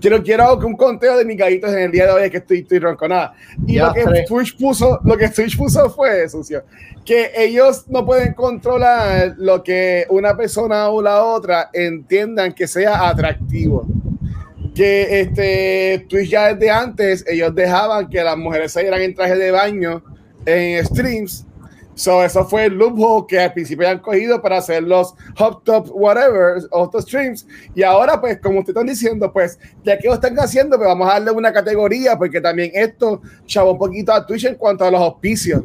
quiero, quiero un conteo de mis gallitos en el día de hoy, es que estoy, estoy ronconada. Y Ya lo que. Twitch puso, lo que Twitch puso fue, sucio, que ellos no pueden controlar lo que una persona o la otra entiendan que sea atractivo que este Twitch ya desde antes ellos dejaban que las mujeres salieran en traje de baño en streams. So, eso fue el loophole que al principio han cogido para hacer los hot top whatever, otros streams. Y ahora, pues, como ustedes están diciendo, pues, ya que lo están haciendo, pues vamos a darle una categoría, porque también esto chavó un poquito a Twitch en cuanto a los auspicios.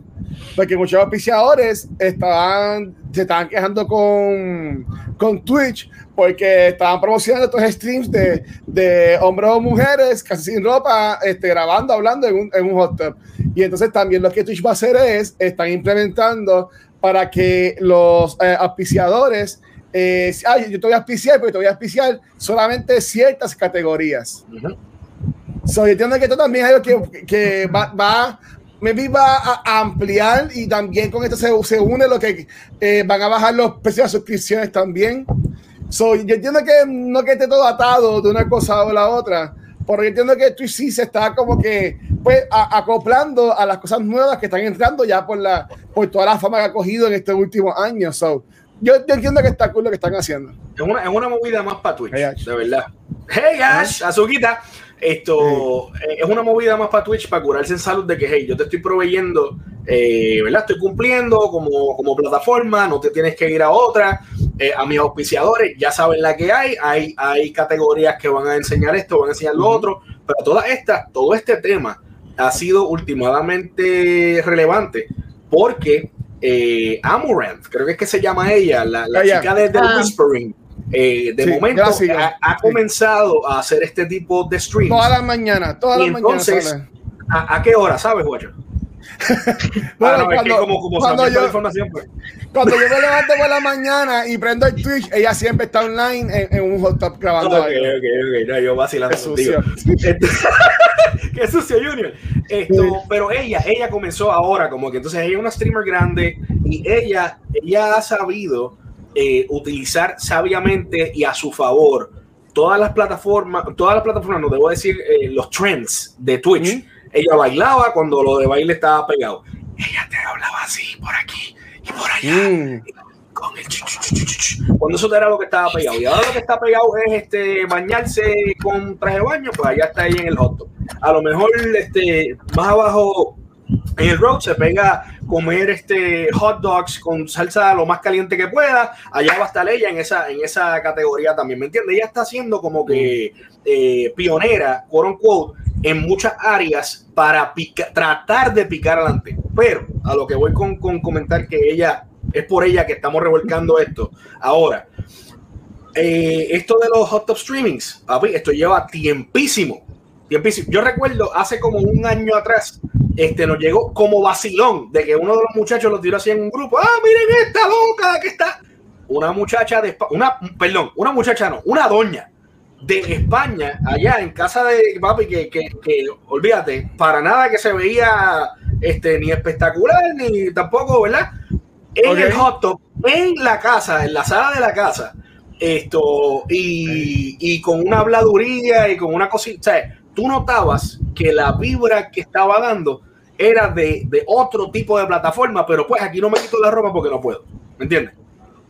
Porque muchos auspiciadores estaban, se estaban quejando con, con Twitch porque estaban promocionando estos streams de, de hombres o mujeres casi sin ropa, este, grabando, hablando en un, en un hot tub. Y entonces también lo que Twitch va a hacer es, están implementando para que los eh, auspiciadores, eh, ay, yo te voy a auspiciar, pero te voy a auspiciar solamente ciertas categorías. Ujú. So, yo entiendo que esto también es algo que, que va, va, maybe va a, a ampliar y también con esto se, se une lo que eh, van a bajar los precios de suscripciones también. So, yo entiendo que no que esté todo atado de una cosa o la otra, yo entiendo que Twitch sí se está como que pues a- acoplando a las cosas nuevas que están entrando ya por la por toda la fama que ha cogido en estos últimos años. So, yo, yo entiendo que está cool lo que están haciendo. Es una, es una movida más para Twitch, Hey, de verdad. Hey Ash, Azuquita. Esto eh, es una movida más para Twitch para curarse en salud de que, hey, yo te estoy proveyendo, eh, ¿verdad? Estoy cumpliendo como, como plataforma, no te tienes que ir a otra. Eh, a mis auspiciadores ya saben la que hay. hay, hay categorías que van a enseñar esto, van a enseñar lo otro, pero toda esta, todo este tema ha sido últimamente relevante porque eh, Amaranth, creo que es que se llama ella, la, la chica de, del Ah. Whispering, eh, de Sí, momento ha, ha Sí. comenzado a hacer este tipo de streams. Todas las mañanas, todas Y las mañanas. entonces, sale. ¿A, a qué hora, sabes, Guacho? Bueno, Ah, no, es que cuando- como, como cuando sabiendo yo- información, pues. Cuando yo me levanto por la mañana y prendo el Twitch, ella siempre está online en, en un hot tub grabando Ok, ok, algo. ok, no, yo vacilando Qué sucio. Este- Qué sucio, Junior. Esto, pero ella, ella comenzó ahora, como que entonces ella es una streamer grande y ella, ella ha sabido eh, utilizar sabiamente y a su favor todas las plataformas, todas las plataformas, no debo decir eh, los trends de Twitch. Ujú. Ella bailaba cuando lo de baile estaba pegado. Ella te hablaba así por aquí y por allá Mm. con el chu. cuando eso era lo que estaba pegado y ahora lo que está pegado es este bañarse con traje de baño pues allá está ahí en el hot a lo mejor este más abajo en el road se pega comer este hot dogs con salsa lo más caliente que pueda allá va a estar ella en esa en esa categoría también me entiendes ella está siendo como que eh, pionera quote unquote en muchas áreas para tratar de picar adelante pero a lo que voy con, con comentar que ella es por ella que estamos revolcando esto. Ahora, eh, esto de los hot top streamings, papi, esto lleva tiempísimo. Yo recuerdo hace como un año atrás, este nos llegó como vacilón de que uno de los muchachos lo tiró así en un grupo. Ah, miren esta loca que está. Una muchacha de una, perdón, una muchacha no, una doña de España, allá en casa de papi, que, que, que, olvídate, para nada que se veía este, ni espectacular, ni tampoco, ¿verdad? En el hot tub, en la casa, en la sala de la casa, esto, y, y con una habladuría y con una cosita, o sea, tú notabas que la vibra que estaba dando era de, de otro tipo de plataforma, pero pues aquí no me quito la ropa porque no puedo, ¿me entiendes?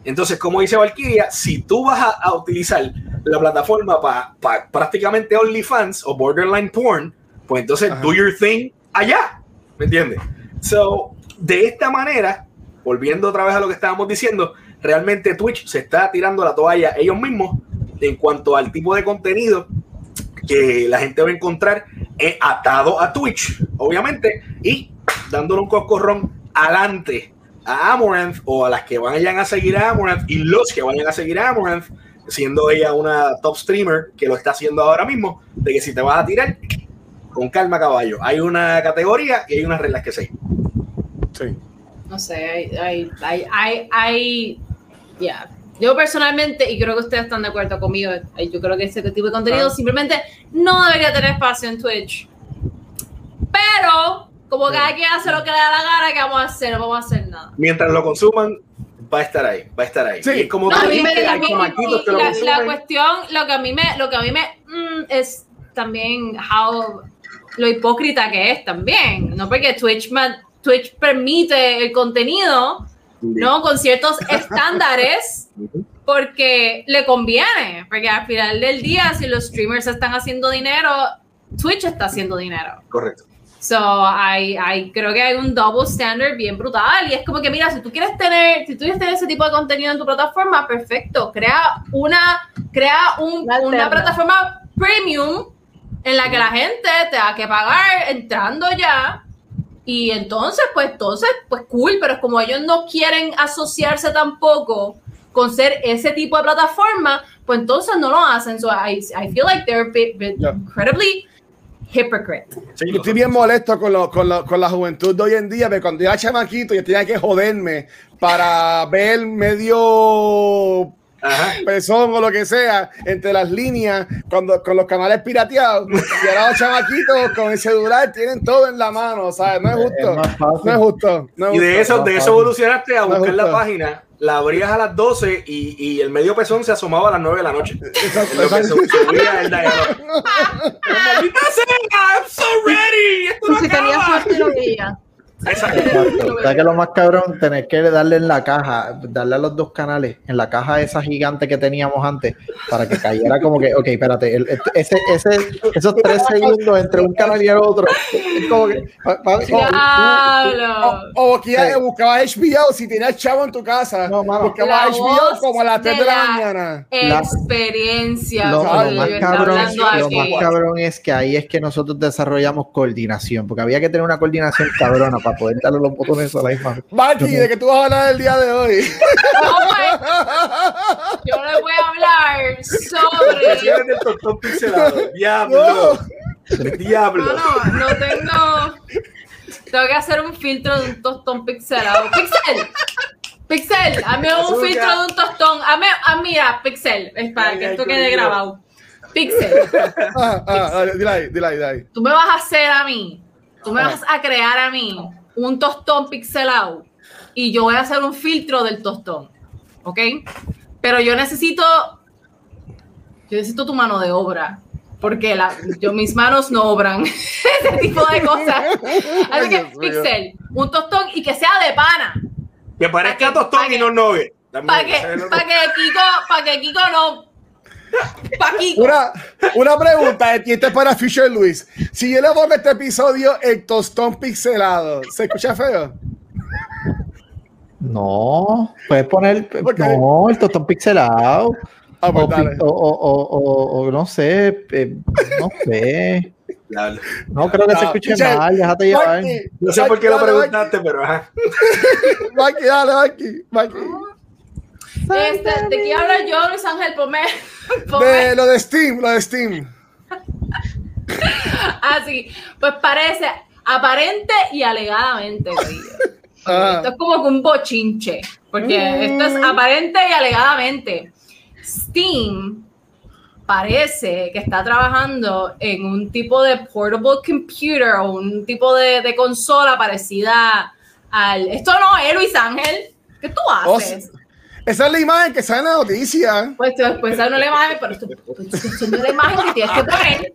Entonces, como dice Valkyria, si tú vas a, a utilizar la plataforma para prácticamente OnlyFans o Borderline Porn, pues entonces Ajá. do your thing allá, ¿me entiendes? So, de esta manera, volviendo otra vez a lo que estábamos diciendo, realmente Twitch se está tirando la toalla ellos mismos en cuanto al tipo de contenido que la gente va a encontrar eh, atado a Twitch, obviamente, y dándole un coscorrón adelante a Amaranth o a las que vayan a seguir a Amaranth y los que vayan a seguir a Amaranth, siendo ella una top streamer que lo está haciendo ahora mismo, de que si te vas a tirar, con calma, caballo. Hay una categoría y hay unas reglas que seguir. Sí. No sé, hay, hay, hay, hay, yeah. Yo personalmente, y creo que ustedes están de acuerdo conmigo, eh, yo creo que ese tipo de contenido Ah. simplemente no debería tener espacio en Twitch. Pero, como Sí. cada quien hace lo que le da la gana, ¿qué vamos a hacer? No vamos a hacer nada. Mientras lo consuman, va a estar ahí, va a estar ahí. Sí. Y es como No, me- la, cuestión, lo que a mí me, lo que a mí me mm, es también how, lo hipócrita que es también, no porque Twitch, Twitch permite el contenido, ¿no? Con ciertos estándares. Porque le conviene, porque al final del día, si los streamers están haciendo dinero, Twitch está haciendo dinero. Correcto. So, hay, hay, creo que hay un double standard bien brutal y es como que, mira, si tú quieres tener, si tú quieres tener ese tipo de contenido en tu plataforma, perfecto, crea una, crea un- Una plataforma premium en la que la gente tenga que pagar entrando ya y entonces, pues, entonces, pues cool, pero es como ellos no quieren asociarse tampoco con ser ese tipo de plataforma, pues entonces no lo hacen. So I, I feel like they're Yeah. incredibly hypocrite. Sí, Yo estoy bien molesto con, lo- con, lo- con la juventud de hoy en día, porque cuando yo era chamaquito yo tenía que joderme para ver medio Ajá. pezón o lo que sea entre las líneas cuando, con los canales pirateados. Y ahora los chamaquitos con el celular tienen todo en la mano, ¿sabes? No es justo. Es más fácil. No es justo. No es Y de justo. eso, de eso evolucionaste a No buscar la justo. página, la abrías a las 12 y, y el medio pezón se asomaba a las 9 de la noche. Exacto, lo que su- subía el. Pero, ¡Maldita sea! ¡I'm so ready! ¡Esto Y no si tenía acaba! suerte lo veía. Exacto. Sea que lo más cabrón, tener que darle en la caja, darle a los dos canales, en la caja esa gigante que teníamos antes, para que cayera como que, ok, espérate, el- el- ese, ese, esos tres segundos entre un canal y el otro, es como que, pa- pa- Diablo. O, o que ya Sí. buscabas HBO si tenías chavo en tu casa. No, mano. buscabas La HBO como a las 3 de, de la, la- mañana. La- experiencia. Lo, más cabrón, lo más cabrón es que ahí es que nosotros desarrollamos coordinación, porque había que tener una coordinación cabrona para poder darle los botones a la misma. Marky, ¿de qué tú vas a hablar el día de hoy? No, yo les voy a hablar sobre. Del tostón pixelado. Diablo. Diablo. No, no, no tengo. Tengo que hacer un filtro de un tostón pixelado. Pixel. Pixel, hazme un Azúcar. filtro de un tostón. Hazme, ah, mira, Pixel, es para Ay, que ay, esto quede grabado. Pixel, Ah, ah, dale, dile ahí, dile ahí, dile ahí. tú me vas a hacer a mí, tú me vas a crear a mí un tostón pixelado y yo voy a hacer un filtro del tostón, ¿ok? Pero yo necesito, yo necesito tu mano de obra, porque la, yo, mis manos no obran ese tipo de cosas. Así que. Pixel, un tostón y que sea de pana, Que parezca Pa' que- tostón pa' y que- no. También, para que, pa' que Kiko, para que Kiko no, Una, una pregunta, y esto es para Fisher Luis. Si yo le pongo a este episodio el tostón pixelado, ¿se escucha feo? No, puedes poner, no, el tostón pixelado. Ah, pues o, dale. o, o, o, o- o no sé, eh, no sé. Diablo. No creo que se Ah, escuche Michelle, mal, déjate llevar. No sé por qué lo dale, preguntaste, pero ajá. Dale, Marky, Marky. Este, ¿De qué habla yo, Luis Ángel? Ponme, De lo de Steam, lo de Steam. Así, pues parece aparente y alegadamente. Ah. Esto es como que un bochinche, porque esto es aparente y alegadamente. Steam parece que está trabajando en un tipo de portable computer o un tipo de, de consola parecida al... Esto no es Luis Ángel. ¿Qué tú Oh, haces? Esa es la imagen que sale en la noticia. Pues después no la imagen, pero esto, es la imagen que tienes que poner.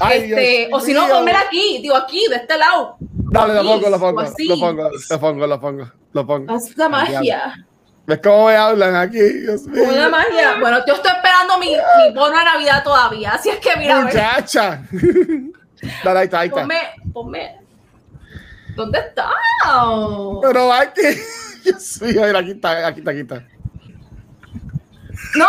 Ay, Este, o si no, mío. pónmela aquí, digo aquí, de este lado. Dale, lo Aquí, pongo, lo pongo, lo pongo, lo pongo, lo pongo, lo pongo. Haz la magia. ¿Ves cómo me hablan aquí? Dios mío. Una magia. Bueno, yo estoy esperando mi, mi bono de Navidad todavía, así es que mira, Muchacha. Dale, ahí está, ahí está. ponme, ponme. ¿Dónde está? Pero Marky, Dios mío, mira, aquí está, aquí está, aquí está. No,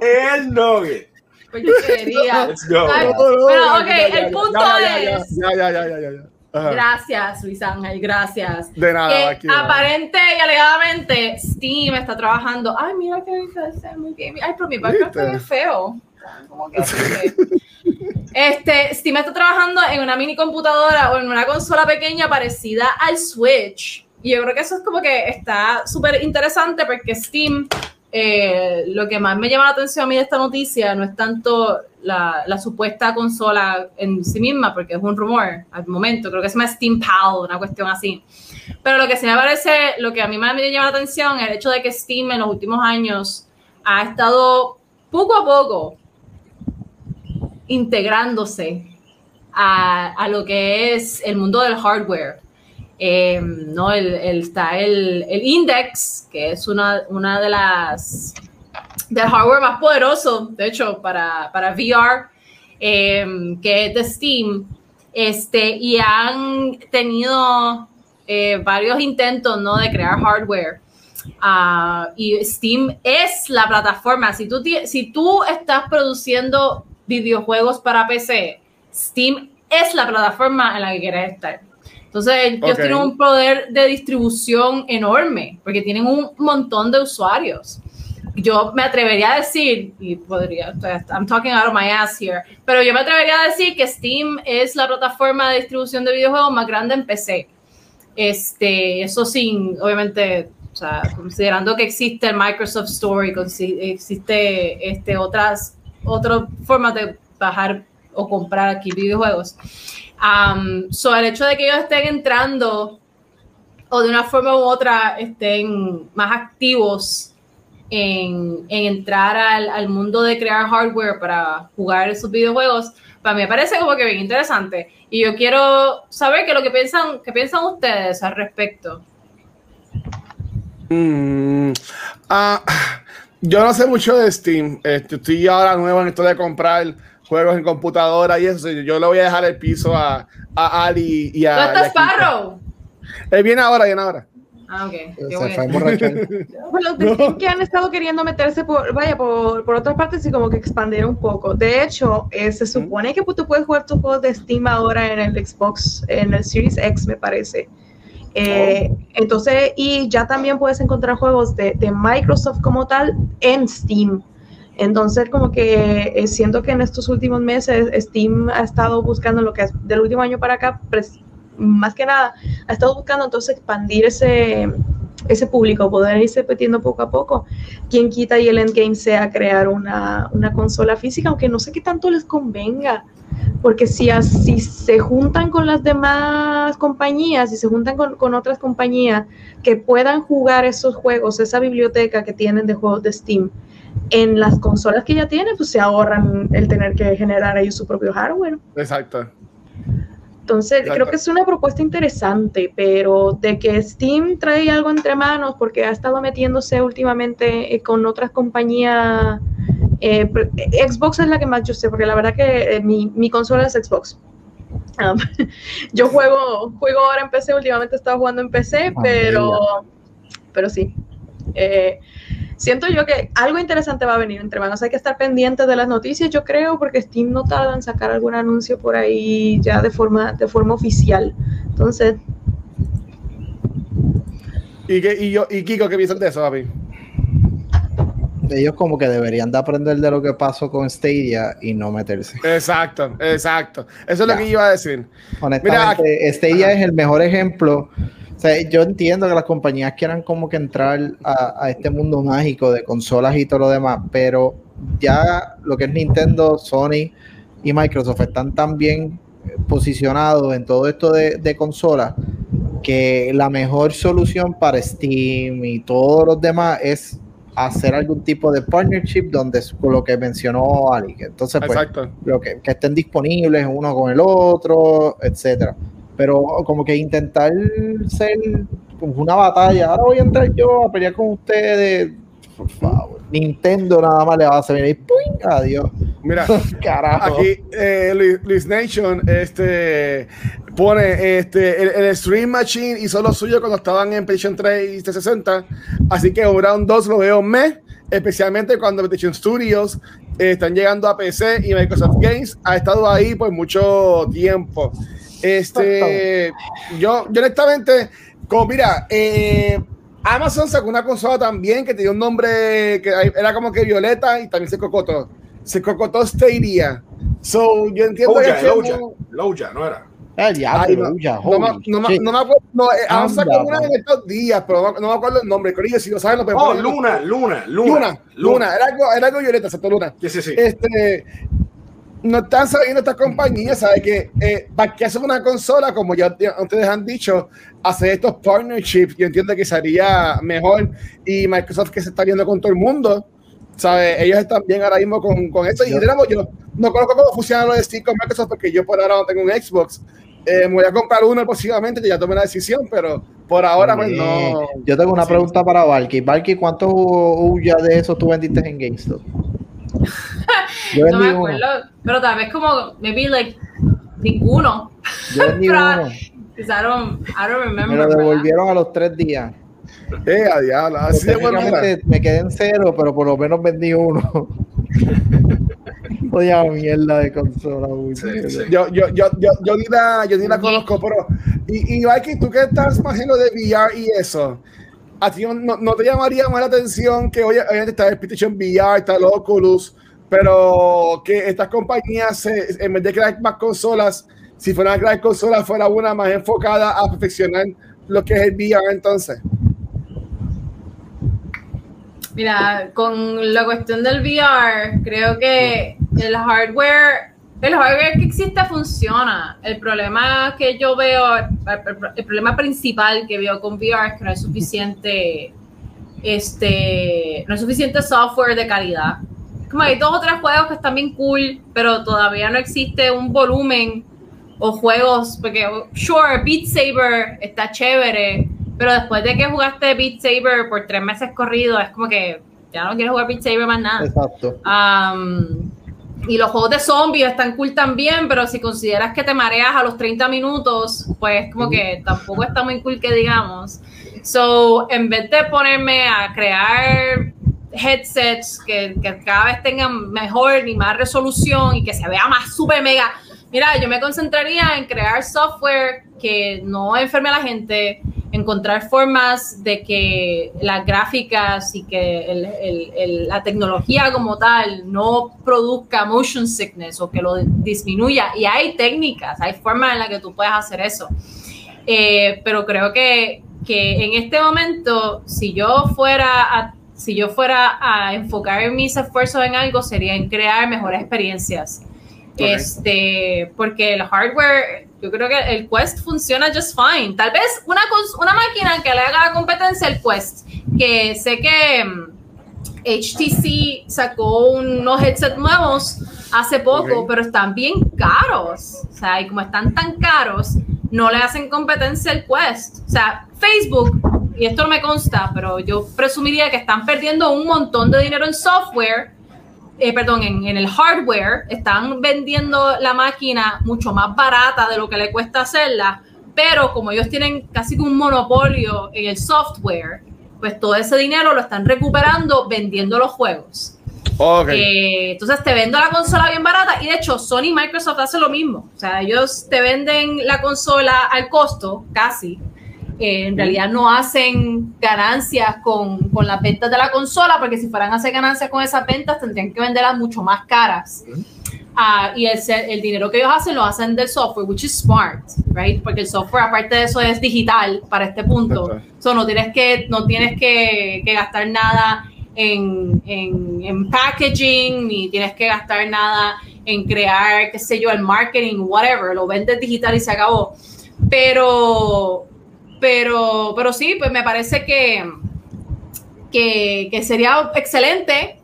El nugget. pues yo quería. Let's go. Ay, No, no, Pero, ok, el punto es. Ya, ya, ya, ya, ya. Ajá. Gracias, Luis Ángel, gracias. De nada, que aquí, aparente y alegadamente Steam está trabajando. Ay, mira que muy gaming. Ay, pero mi background ve feo. Como que, este, Steam está trabajando en una mini computadora o en una consola pequeña parecida al Switch. Y yo creo que eso es como que está súper interesante porque Steam, eh, lo que más me llama la atención a mí de esta noticia no es tanto la, supuesta consola en sí misma, porque es un rumor al momento, creo que se llama Steam Pal, una cuestión así. Pero lo que sí me parece, lo que a mí más me llama la atención es el hecho de que Steam en los últimos años ha estado poco a poco integrándose a, a lo que es el mundo del hardware. Eh, ¿no? El, está el, el Index, que es una, una de las del hardware más poderoso, de hecho, para, para VR, eh, que es de Steam. Este, y han tenido eh, varios intentos ¿no? de crear hardware. Ah, y Steam es la plataforma. Si tú, si tú estás produciendo videojuegos para PC, Steam es la plataforma en la que quieres estar. Entonces, ellos tienen un poder de distribución enorme, porque tienen un montón de usuarios. Yo me atrevería a decir, y podría, I'm talking out of my ass here, pero yo me atrevería a decir que Steam es la plataforma de distribución de videojuegos más grande en PC. Este, eso sin, obviamente, o sea, considerando que existe el Microsoft Store y existe este, otras, otras formas de bajar o comprar aquí videojuegos. Um, so, el hecho de que ellos estén entrando o de una forma u otra estén más activos en, en entrar al, al mundo de crear hardware para jugar esos videojuegos, para mí parece como que bien interesante. Y yo quiero saber qué lo que piensan, qué piensan ustedes al respecto. Mm, ah, yo no sé mucho de Steam. Este, estoy ahora nuevo en esto de comprar juegos en computadora y eso. Yo le voy a dejar el piso a, a Ali y a. ¿Dónde y a está Kiko. Sparrow? Él viene ahora, viene ahora. Ah, ok. Se fue bueno. Pues los de Steam que han estado queriendo meterse por, vaya, por, por otras partes y como que expandir un poco. De hecho, eh, se supone que tú puedes jugar tus juegos de Steam ahora en el Xbox, en el Series X, me parece. Eh, Entonces, y ya también puedes encontrar juegos de, de Microsoft como tal en Steam. Entonces, como que eh, siento que en estos últimos meses Steam ha estado buscando lo que es del último año para acá, pres- más que nada, ha estado buscando entonces expandir ese, ese público, poder irse metiendo poco a poco. Quien quita y el endgame sea crear una, una consola física, aunque no sé qué tanto les convenga. Porque si así se juntan con las demás compañías y se juntan con, con otras compañías que puedan jugar esos juegos, esa biblioteca que tienen de juegos de Steam, en las consolas que ya tienen, pues se ahorran el tener que generar ellos su propio hardware. Exacto. Entonces, Exacto. creo que es una propuesta interesante, pero de que Steam trae algo entre manos porque ha estado metiéndose últimamente eh, con otras compañías. eh, eh, Xbox es la que más yo sé, porque la verdad que eh, mi, mi consola es Xbox. Um, yo juego, juego ahora en PC, últimamente he estado jugando en PC, pero, pero sí. Eh, siento yo que algo interesante va a venir entre manos. Hay que estar pendientes de las noticias, yo creo, porque Steam no tarda en sacar algún anuncio por ahí ya de forma, de forma oficial. Entonces, ¿Y, qué, y, yo, ¿Y Kiko qué piensas de eso, papi? Ellos como que deberían de aprender de lo que pasó con Stadia y no meterse. Exacto, exacto. Eso es lo Ya. que iba a decir. Honestamente, Stadia Ajá. es el mejor ejemplo. O sea, yo entiendo que las compañías quieran como que entrar a, a este mundo mágico de consolas y todo lo demás, pero ya lo que es Nintendo, Sony y Microsoft están tan bien posicionados en todo esto de, de consolas que la mejor solución para Steam y todos los demás es hacer algún tipo de partnership donde con lo que mencionó Ali. Entonces, pues, Exacto. lo que, que estén disponibles uno con el otro, etcétera. Pero como que intentar ser como una batalla, ahora voy a entrar yo a pelear con ustedes, por favor. Nintendo nada más le va a hacer y ¡pum! adiós. Mira, Carajo. Aquí eh, Luis, Luis Nation este, pone este, el, el Stream Machine hizo lo suyo cuando estaban en PlayStation 3 y 360. Así que Round 2 lo veo me, especialmente cuando PlayStation Studios eh, están llegando a PC y Microsoft Games ha estado ahí por mucho tiempo. Este, yo, yo honestamente, como mira, eh, Amazon sacó una consola también que tenía un nombre que era como que Violeta y también se cocotó. Se cocotó Stadia. So, yo entiendo Loja, que Loja, Loja, no era. El diablo, Ay, no, ya, no, no, me- shit. no me acuerdo, no, eh, Amazon sacó Anda, una en estos días, pero no, no me acuerdo el nombre. Corillo, si lo saben, lo pueden Oh. Luna, Luna, Luna. Luna, Luna, era algo, era algo Violeta, exacto, Luna. Sí, sí, sí. Este, no están sabiendo estas compañías, ¿sabes? Que eh, para que hacen una consola, como ya ustedes han dicho, hacer estos partnerships, yo entiendo que sería mejor. Y Microsoft que se está viendo con todo el mundo, ¿sabes? Ellos están bien ahora mismo con, con eso. Y Yo- digamos, yo no conozco cómo funciona lo de Steam con Microsoft, porque yo por ahora no tengo un Xbox. Eh, me voy a comprar uno posiblemente, ya tomé la decisión, pero por ahora, pues no. Yo tengo una Sí. pregunta para Valky. Valky, ¿cuántos Uya de esos tú vendiste en GameStop? Yo No me uno. acuerdo, pero tal vez como, maybe like, ninguno. Yo vendí Pero- uno. I don't, I don't remember. Me lo ¿verdad? devolvieron a los tres días. Eh, a diablo, así de me quedé en cero, pero por lo menos vendí uno. Oye, mierda de consola. Sí, sí. Yo, yo, yo, yo, yo ni la, yo ni la Sí. conozco, pero. Y, y Viking, tú que estás más haciendo de VR y eso, ¿a ti no, no- no te llamaría más la atención que, oye, obviamente está el PlayStation VR, está el Oculus, pero que estas compañías, se- en vez de crear más consolas, si fueran a crear consolas, fuera una más enfocada a perfeccionar lo que es el VR entonces? Mira, con la cuestión del VR, creo que el hardware, el hardware que existe funciona. El problema que yo veo, el problema principal que veo con VR es que no es suficiente, este, no es suficiente software de calidad. Como hay dos o tres juegos que están bien cool, pero todavía no existe un volumen o juegos, porque sure, Beat Saber está chévere, pero después de que jugaste Beat Saber por tres meses corridos, es como que ya no quiero jugar Beat Saber más nada. Exacto. Um, y los juegos de zombies están cool también, pero si consideras que te mareas a los 30 minutos, pues como que tampoco está muy cool que digamos. So, en vez de ponerme a crear headsets que, cada vez tengan mejor y más resolución y que se vea más super mega, mira, yo me concentraría en crear software que no enferme a la gente, encontrar formas de que las gráficas y que la tecnología como tal no produzca motion sickness o que lo disminuya. Y hay técnicas, hay formas en las que tú puedes hacer eso. Eh, pero creo que, que en este momento, si yo fuera a, si yo fuera a enfocar mis esfuerzos en algo, sería en crear mejores experiencias. Este, porque el hardware, yo creo que el Quest funciona just fine. Tal vez una, una máquina que le haga la competencia al Quest, que sé que mm, HTC sacó unos headsets nuevos hace poco, Ok. pero están bien caros. O sea, y como están tan caros, no le hacen competencia al Quest. O sea, Facebook, y esto no me consta, pero yo presumiría que están perdiendo un montón de dinero en software eh, perdón, en, en el hardware, están vendiendo la máquina mucho más barata de lo que le cuesta hacerla, pero como ellos tienen casi que un monopolio en el software, pues todo ese dinero lo están recuperando vendiendo los juegos. Ok. Eh, entonces te vendo la consola bien barata y de hecho Sony y Microsoft hacen lo mismo. O sea, ellos te venden la consola al costo, casi. En realidad no hacen ganancias con, con las ventas de la consola, porque si fueran a hacer ganancias con esas ventas tendrían que venderlas mucho más caras. Ah, y el, el dinero que ellos hacen lo hacen del software, which is smart, right? Porque el software, aparte de eso, es digital para este punto. So, no tienes que, no tienes que, que gastar nada en, en, en packaging, ni tienes que gastar nada en crear, qué sé yo, el marketing, whatever. Lo vendes digital y se acabó. Pero, pero, pero sí, pues me parece que, que, que sería excelente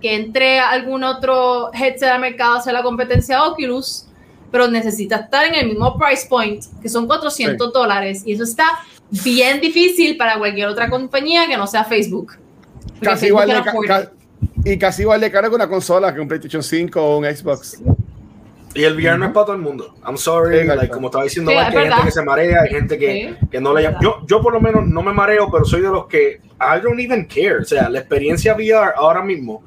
que entre algún otro headset al mercado a hacer la competencia de Oculus, pero necesita estar en el mismo price point, que son 400 dólares, y eso está bien difícil para cualquier otra compañía que no sea Facebook. Casi Facebook igual de ca- y casi igual de caro que una consola, que un PlayStation 5 o un Xbox. Y el VR no es para todo el mundo. I'm sorry. Like, como estaba diciendo, Sí, Mike, es que hay gente que se marea, hay gente que, Sí, que no le llama. Yo, yo por lo menos no me mareo, pero soy de los que I don't even care. O sea, la experiencia VR ahora mismo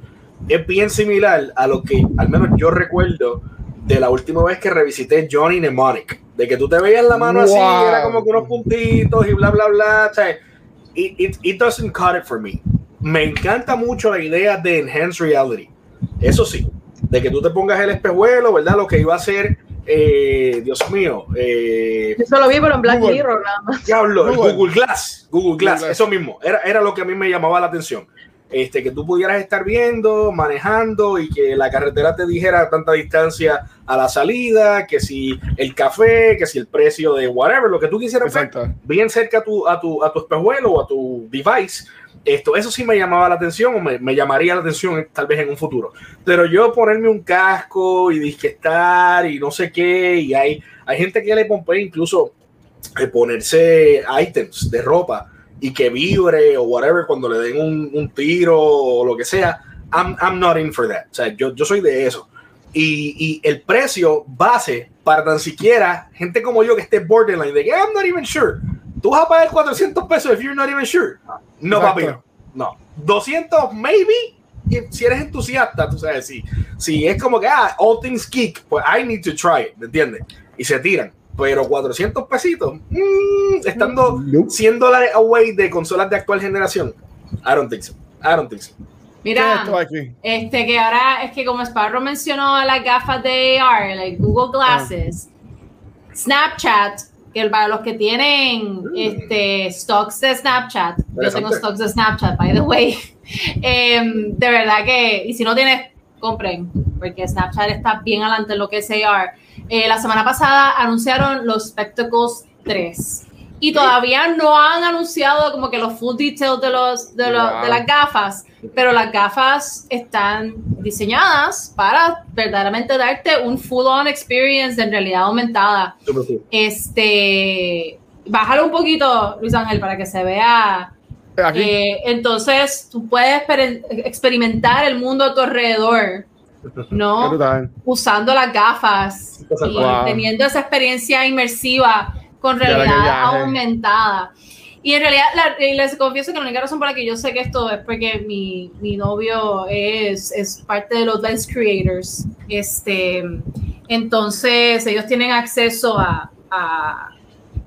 es bien similar a lo que al menos yo recuerdo de la última vez que revisité Johnny Mnemonic. De que tú te veías la mano así, era como que unos puntitos y bla, bla, bla. O sea, it, it, it doesn't cut it for me. Me encanta mucho la idea de enhanced reality. Eso sí, de que tú te pongas el espejuelo, ¿verdad? Lo que iba a ser, eh, Dios mío, eh, Eso lo vi, pero en Black Google. Mirror nada más. Diablo, el Google. Google Glass. Google Glass, Google Glass. eso mismo. Era, era lo que a mí me llamaba la atención. Este, que tú pudieras estar viendo, manejando y que la carretera te dijera tanta distancia a la salida, que si el café, que si el precio de whatever, lo que tú quisieras ver, Exacto. bien cerca a tu, a tu, a tu espejuelo o a tu device. Esto, eso sí me llamaba la atención o me, me llamaría la atención eh, tal vez en un futuro. Pero yo ponerme un casco y disque estar y no sé qué, y hay, hay gente que le pompea incluso eh, ponerse items de ropa y que vibre o whatever cuando le den un, un tiro o lo que sea. I'm, I'm not in for that. O sea, yo, yo soy de eso. Y, y el precio base para tan siquiera gente como yo que esté borderline de que I'm not even sure. Tú vas a pagar 400 pesos if you're not even sure. No, Exacto. papi, no. No. 200 maybe y si eres entusiasta, tú sabes, si, si es como que, ah, all things geek, pues I need to try it, ¿me entiendes? Y se tiran. Pero 400 pesitos, mm, estando Nope. 100 dólares away de consolas de actual generación, I don't think so. I don't think so. ¿Qué es Mira, este que ahora es que como Sparrow mencionó las gafas de AR, like Google Glasses, Snapchat, que para los que tienen este stocks de Snapchat, yo tengo stocks de Snapchat, by the way. Em, de verdad que, y si no tienes, compren, porque Snapchat está bien adelante en lo que es AR. Eh, la semana pasada anunciaron los Spectacles 3 y todavía no han anunciado como que los full details de, los, de, los- Wow. de las gafas, pero las gafas están diseñadas para verdaderamente darte un full on experience de realidad aumentada. Cool. Este, bájalo un poquito, Luis Ángel, para que se vea eh, entonces, tú puedes exper- experimentar el mundo a tu alrededor, ¿no? Usando las gafas y Wow. teniendo esa experiencia inmersiva con realidad aumentada. Y en realidad, la- les confieso que la única razón por la que yo sé que esto es porque mi, mi novio es, es parte de los Lens Creators. Este, entonces, ellos tienen acceso a, a,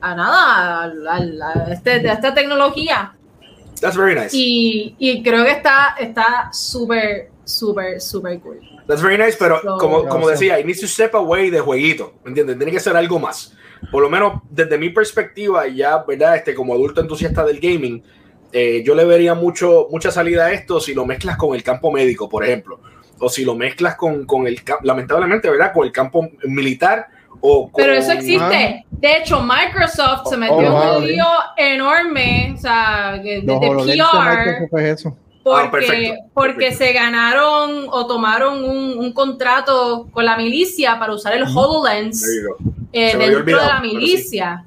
a nada, a, a- a este- a esta tecnología. That's very nice. Y, y creo que está está súper, súper, súper cool. That's very nice, pero So- como, como decía, I need to step away de jueguito, ¿me entiendes? Tiene que ser algo más. Por lo menos desde mi perspectiva, y ya, ¿verdad? Este, como adulto entusiasta del gaming, eh, yo le vería mucho, mucha salida a esto si lo mezclas con el campo médico, por ejemplo. O si lo mezclas con, con el, cam- lamentablemente, ¿verdad? Con el campo militar o con... Pero eso existe. De hecho, Microsoft se metió Oh, en wow. un lío enorme, o sea, de, PR, Microsoft es eso. porque, Ah, perfecto, porque perfecto. se ganaron o tomaron un, un contrato con la milicia para usar el HoloLens. Eh, dentro de olvidado, la pero sí. milicia.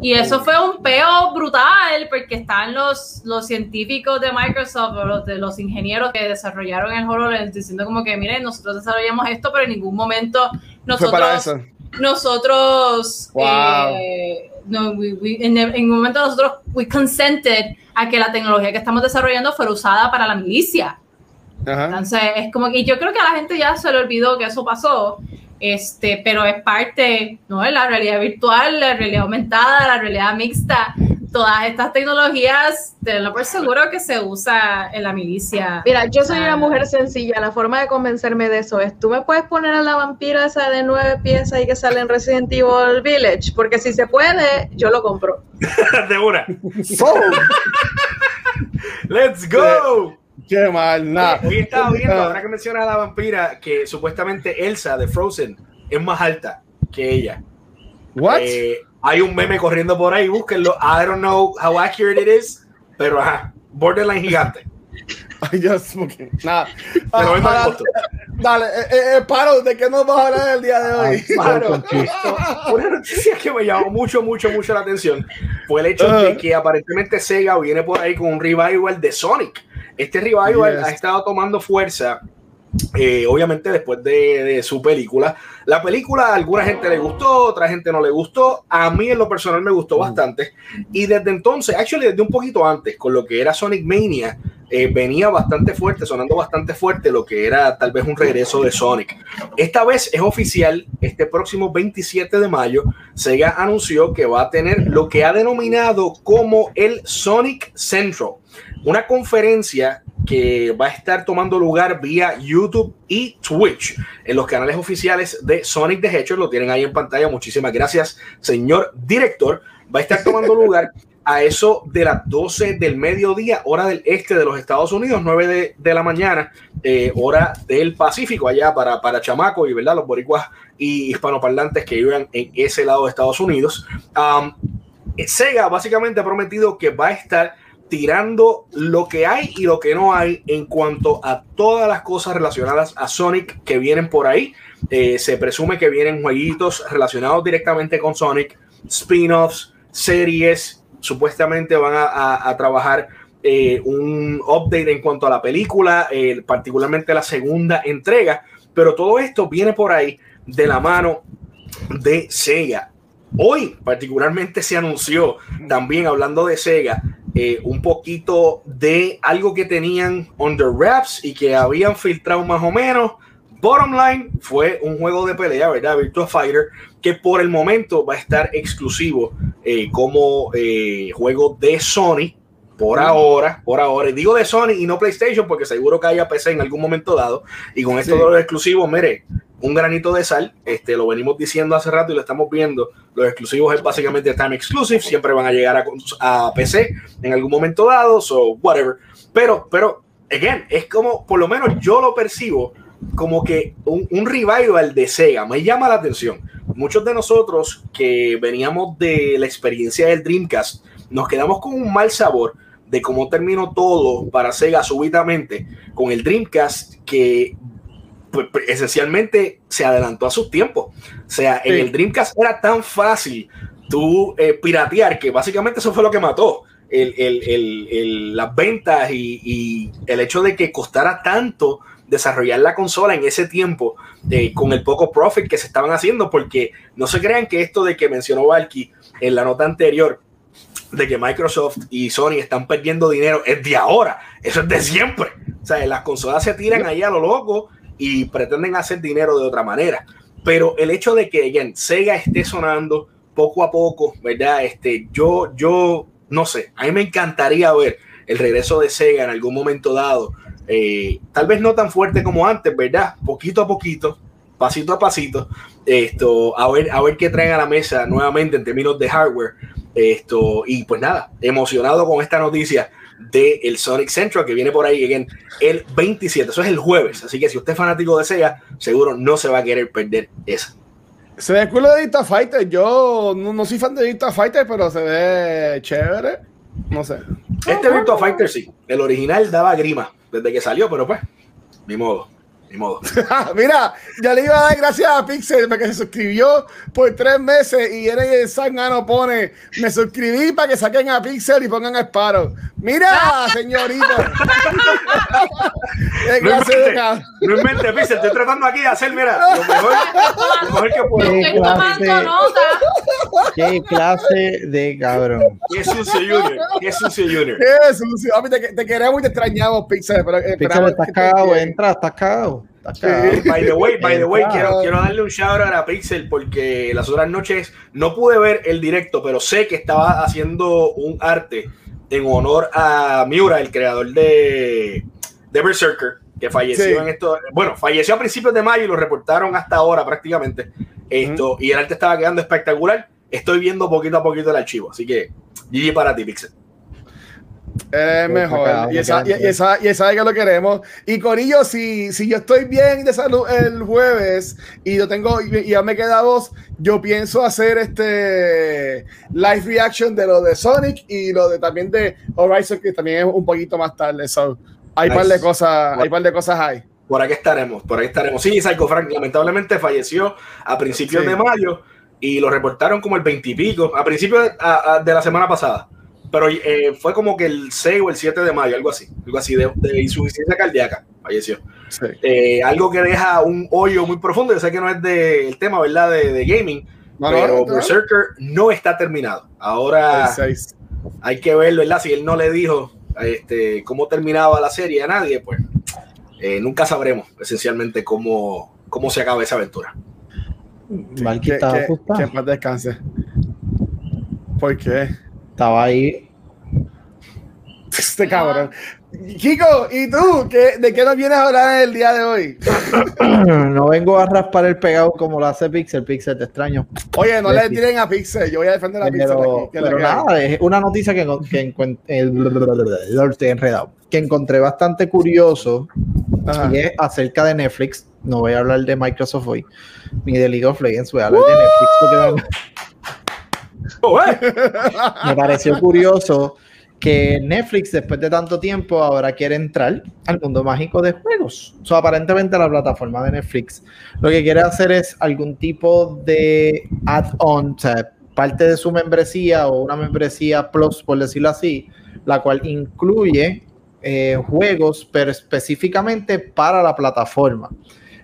Y eso fue un peo brutal porque están los, los científicos de Microsoft los, de los ingenieros que desarrollaron el HoloLens diciendo como que miren, nosotros desarrollamos esto, pero en ningún momento nosotros nosotros Wow. eh, no, we- we- en, en un momento nosotros we consented a que la tecnología que estamos desarrollando fuera usada para la milicia. Ajá. Entonces, es como que yo creo que a la gente ya se le olvidó que eso pasó, este, pero es parte, ¿no? De la realidad virtual, la realidad aumentada, la realidad mixta, todas estas tecnologías, tenlo por seguro que se usa en la milicia. Mira, yo soy una mujer sencilla. La forma de convencerme de eso es: tú me puedes poner a la vampira esa de nueve piezas y que sale en Resident Evil Village, porque si se puede, yo lo compro. de una. So, Let's go. Qué mal, nada. Hoy estaba viendo, Ah. ahora que menciona a la vampira, que supuestamente Elsa de Frozen es más alta que ella. What? Eh, hay un meme corriendo por ahí, búsquenlo. I don't know how accurate it is, pero ajá, borderline gigante. Ay, Dios, porque- nada. Pero Ah, es más ah, costo. Dale, eh, eh, eh, Paro, ¿de qué nos vas a hablar el día de hoy? Claro. Una noticia que me llamó mucho, mucho, mucho la atención fue el hecho de que aparentemente Sega viene por ahí con un revival de Sonic. Este revival Yes. ha estado tomando fuerza eh, obviamente después de, de, su película. La película a alguna gente le gustó, otra gente no le gustó. A mí en lo personal me gustó bastante. Y desde entonces, actually desde un poquito antes, con lo que era Sonic Mania, eh, venía bastante fuerte, sonando bastante fuerte lo que era tal vez un regreso de Sonic. Esta vez es oficial, este próximo 27 de mayo, Sega anunció que va a tener lo que ha denominado como el Sonic Central, una conferencia que va a estar tomando lugar vía YouTube y Twitch en los canales oficiales de Sonic the Hedgehog. Lo tienen ahí en pantalla. Muchísimas gracias, señor director. Va a estar tomando lugar a eso de las 12 del mediodía, hora del este de los Estados Unidos, 9 de, la mañana, eh, hora del Pacífico, allá para, para Chamaco y ¿verdad? los boricuas y hispanoparlantes que viven en ese lado de Estados Unidos. Sega básicamente ha prometido que va a estar tirando lo que hay y lo que no hay en cuanto a todas las cosas relacionadas a Sonic que vienen por ahí. Eh, se presume que vienen jueguitos relacionados directamente con Sonic, spin-offs, series, supuestamente van a, trabajar eh, un update en cuanto a la película, eh, particularmente la segunda entrega, pero todo esto viene por ahí de la mano de Sega. Hoy particularmente se anunció, también hablando de Sega, eh, un poquito de algo que tenían under wraps y que habían filtrado más o menos. Bottom line fue un juego de pelea, ¿verdad? Virtua Fighter, que por el momento va a estar exclusivo eh, como eh, juego de Sony por ahora, por ahora. Y digo de Sony y no PlayStation porque seguro que haya PC en algún momento dado. Y con esto sí. de los exclusivos, mire, un granito de sal, este, lo venimos diciendo hace rato y lo estamos viendo. Los exclusivos es básicamente time exclusive, siempre van a llegar a, a PC en algún momento dado, so whatever. Pero, pero, again, es como, por lo menos yo lo percibo como que un, un revival de Sega. Me llama la atención muchos de nosotros que veníamos de la experiencia del Dreamcast, nos quedamos con un mal sabor de cómo terminó todo para Sega súbitamente con el Dreamcast que esencialmente se adelantó a sus tiempos. O sea, sí. en el Dreamcast era tan fácil tú eh, piratear que básicamente eso fue lo que mató. El, el, el, las ventas y, y, el hecho de que costara tanto desarrollar la consola en ese tiempo eh, con el poco profit que se estaban haciendo, porque no se crean que esto de que mencionó Valky en la nota anterior, de que Microsoft y Sony están perdiendo dinero, es de ahora, eso es de siempre. O sea, las consolas se tiran ahí a lo loco y pretenden hacer dinero de otra manera. Pero el hecho de que again, Sega esté sonando poco a poco, ¿verdad? Este, yo, yo, no sé, a mí me encantaría ver el regreso de Sega en algún momento dado eh, tal vez no tan fuerte como antes, ¿verdad? Poquito a poquito, pasito a pasito, esto, a ver, a ver qué traen a la mesa nuevamente en términos de hardware. Esto, y pues nada, emocionado con esta noticia del el Sonic Central que viene por ahí again, el 27, eso es el jueves, así que si usted es fanático de Sega, seguro no se va a querer perder esa. Se ve cool de Dicta Fighter, yo no, no soy fan de Dicta Fighter, pero se ve chévere, no sé. Este Virtua Fighter sí, el original daba grima desde que salió, pero pues, ni modo, ni modo. Mira, ya le iba a dar gracias a Pixel porque se suscribió por tres meses y el Sangano pone, me suscribí para que saquen a Pixel y pongan a Sparrow. Mira, señorita. no invente, no invente, Pixel, estoy tratando aquí de hacer, mira, lo mejor, lo mejor que puedo. ¿Qué clase, qué clase de cabrón. Qué sucio Junior, qué sucio Junior. Qué sucio. A mí te, te queremos y te extrañamos, Pixel. Pero, Pixel, estás cagado, entra, estás cagado. Sí. By the way, by the way, quiero, quiero darle un shout out a Pixel porque las otras noches no pude ver el directo, pero sé que estaba haciendo un arte en honor a Miura, el creador de, de Berserker, que falleció sí. en esto. Bueno, falleció a principios de mayo y lo reportaron hasta ahora prácticamente. Esto, uh -huh. y el arte estaba quedando espectacular. Estoy viendo poquito a poquito el archivo, así que GG para ti, Pixel. Es mejor. Acá, y, esa, y, esa, y esa que lo queremos. Y Corillo, si, si yo estoy bien de salud el jueves y yo tengo y ya me queda dos, yo pienso hacer este live reaction de lo de Sonic y lo de también de Horizon, que también es un poquito más tarde. So, hay nice. par de cosas, bueno. hay par de cosas ahí. Por aquí estaremos, por ahí estaremos. Sí, Psycho Frank lamentablemente falleció a principios sí. de mayo y lo reportaron como el 20 y pico, a principios de, a, a, de la semana pasada pero eh, fue como que el 6 o el 7 de mayo, algo así, algo así, de, de insuficiencia cardíaca, falleció. Sí. Eh, algo que deja un hoyo muy profundo. Yo sé que no es del tema, ¿verdad? De, de gaming, No, pero no. Berserker no está terminado. Ahora hay que verlo, ¿verdad? Si él no le dijo este, cómo terminaba la serie a nadie, pues eh, nunca sabremos esencialmente cómo, cómo se acaba esa aventura. Valky Que, que- que paz descanse. ¿Por qué? Estaba ahí. Este cabrón. Kiko, ¿y tú? ¿Qué, ¿De qué nos vienes a hablar el día de hoy? No vengo a raspar el pegado como lo hace Pixel. Pixel, te extraño. Oye, no le tiren a Pixel. Yo voy a defender a Pixel Pero, aquí. pero nada, es una noticia que, que, estoy enredado, que encontré bastante curioso Ajá. y es acerca de Netflix. No voy a hablar de Microsoft hoy, ni de League of Legends, voy a hablar de Netflix porque me- Oh, me pareció curioso que Netflix después de tanto tiempo ahora quiere entrar al mundo mágico de juegos. So, aparentemente la plataforma de Netflix lo que quiere hacer es algún tipo de add-on, o sea, parte de su membresía o una membresía plus, por decirlo así, la cual incluye eh, juegos, pero específicamente para la plataforma.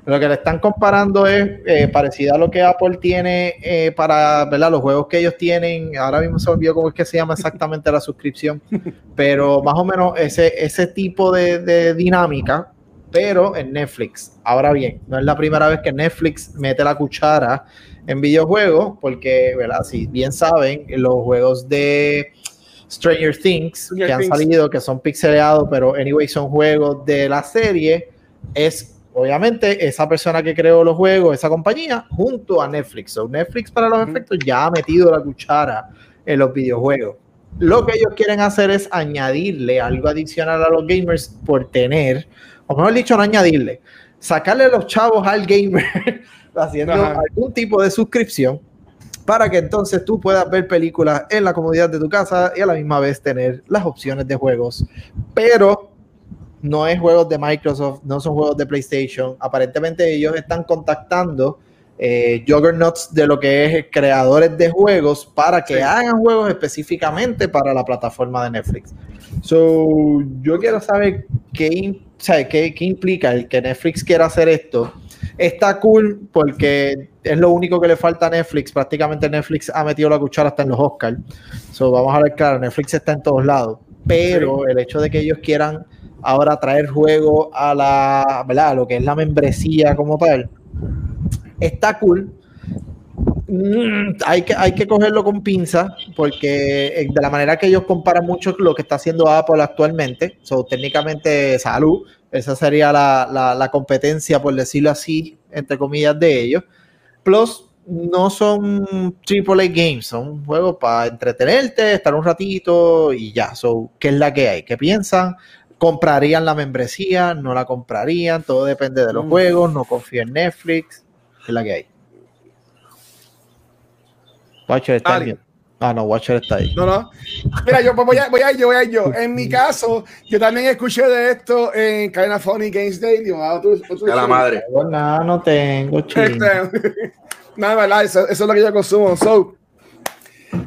Lo que le están comparando es eh, parecido a lo que Apple tiene eh, para ¿verdad? los juegos que ellos tienen. Ahora mismo se olvidó cómo es que se llama exactamente la suscripción, pero más o menos ese, ese tipo de, de dinámica, pero en Netflix. Ahora bien, no es la primera vez que Netflix mete la cuchara en videojuegos, porque, ¿verdad? si bien saben, los juegos de Stranger Things Stranger que han Things. salido, que son pixeleados, pero anyway son juegos de la serie, es obviamente esa persona que creó los juegos, esa compañía, junto a Netflix. So, Netflix para los efectos ya ha metido la cuchara en los videojuegos. Lo que ellos quieren hacer es añadirle algo adicional a los gamers por tener, o mejor dicho, no añadirle, sacarle los chavos al gamer haciendo Ajá. algún tipo de suscripción para que entonces tú puedas ver películas en la comodidad de tu casa y a la misma vez tener las opciones de juegos. Pero no es juegos de Microsoft, no son juegos de PlayStation. Aparentemente ellos están contactando eh, juggernauts de lo que es creadores de juegos para que Sí. hagan juegos específicamente para la plataforma de Netflix. So, yo quiero saber qué, o sea, qué, qué implica el que Netflix quiera hacer esto. Está cool porque es lo único que le falta a Netflix. Prácticamente Netflix ha metido la cuchara hasta en los Oscars. So, vamos a ver, claro, Netflix está en todos lados. Pero el hecho de que ellos quieran ahora traer juego a la, ¿verdad? Lo que es la membresía como tal, está cool. Mm, hay, que, hay que cogerlo con pinza porque eh, de la manera que ellos comparan mucho lo que está haciendo Apple actualmente, so, técnicamente salud, esa sería la, la- la competencia, por decirlo así, entre comillas, de ellos. Plus, no son AAA games, son juegos para entretenerte, estar un ratito y ya. So, ¿Qué es la que hay? ¿Qué piensan? ¿Comprarían la membresía? ¿No la comprarían? Todo depende de los Mm. juegos. No confío en Netflix. ¿Qué es la que hay? Watcher está ahí. Ah, no, Watcher está ahí. No, no. Mira, yo pues voy a, voy a ir yo, voy a ir yo. En mi caso, yo también escuché de esto en Cadena Funny Games Daily. o otro- otro A la madre. No, nada, no tengo. Este, Nada, verdad, eso, eso es lo que yo consumo. So,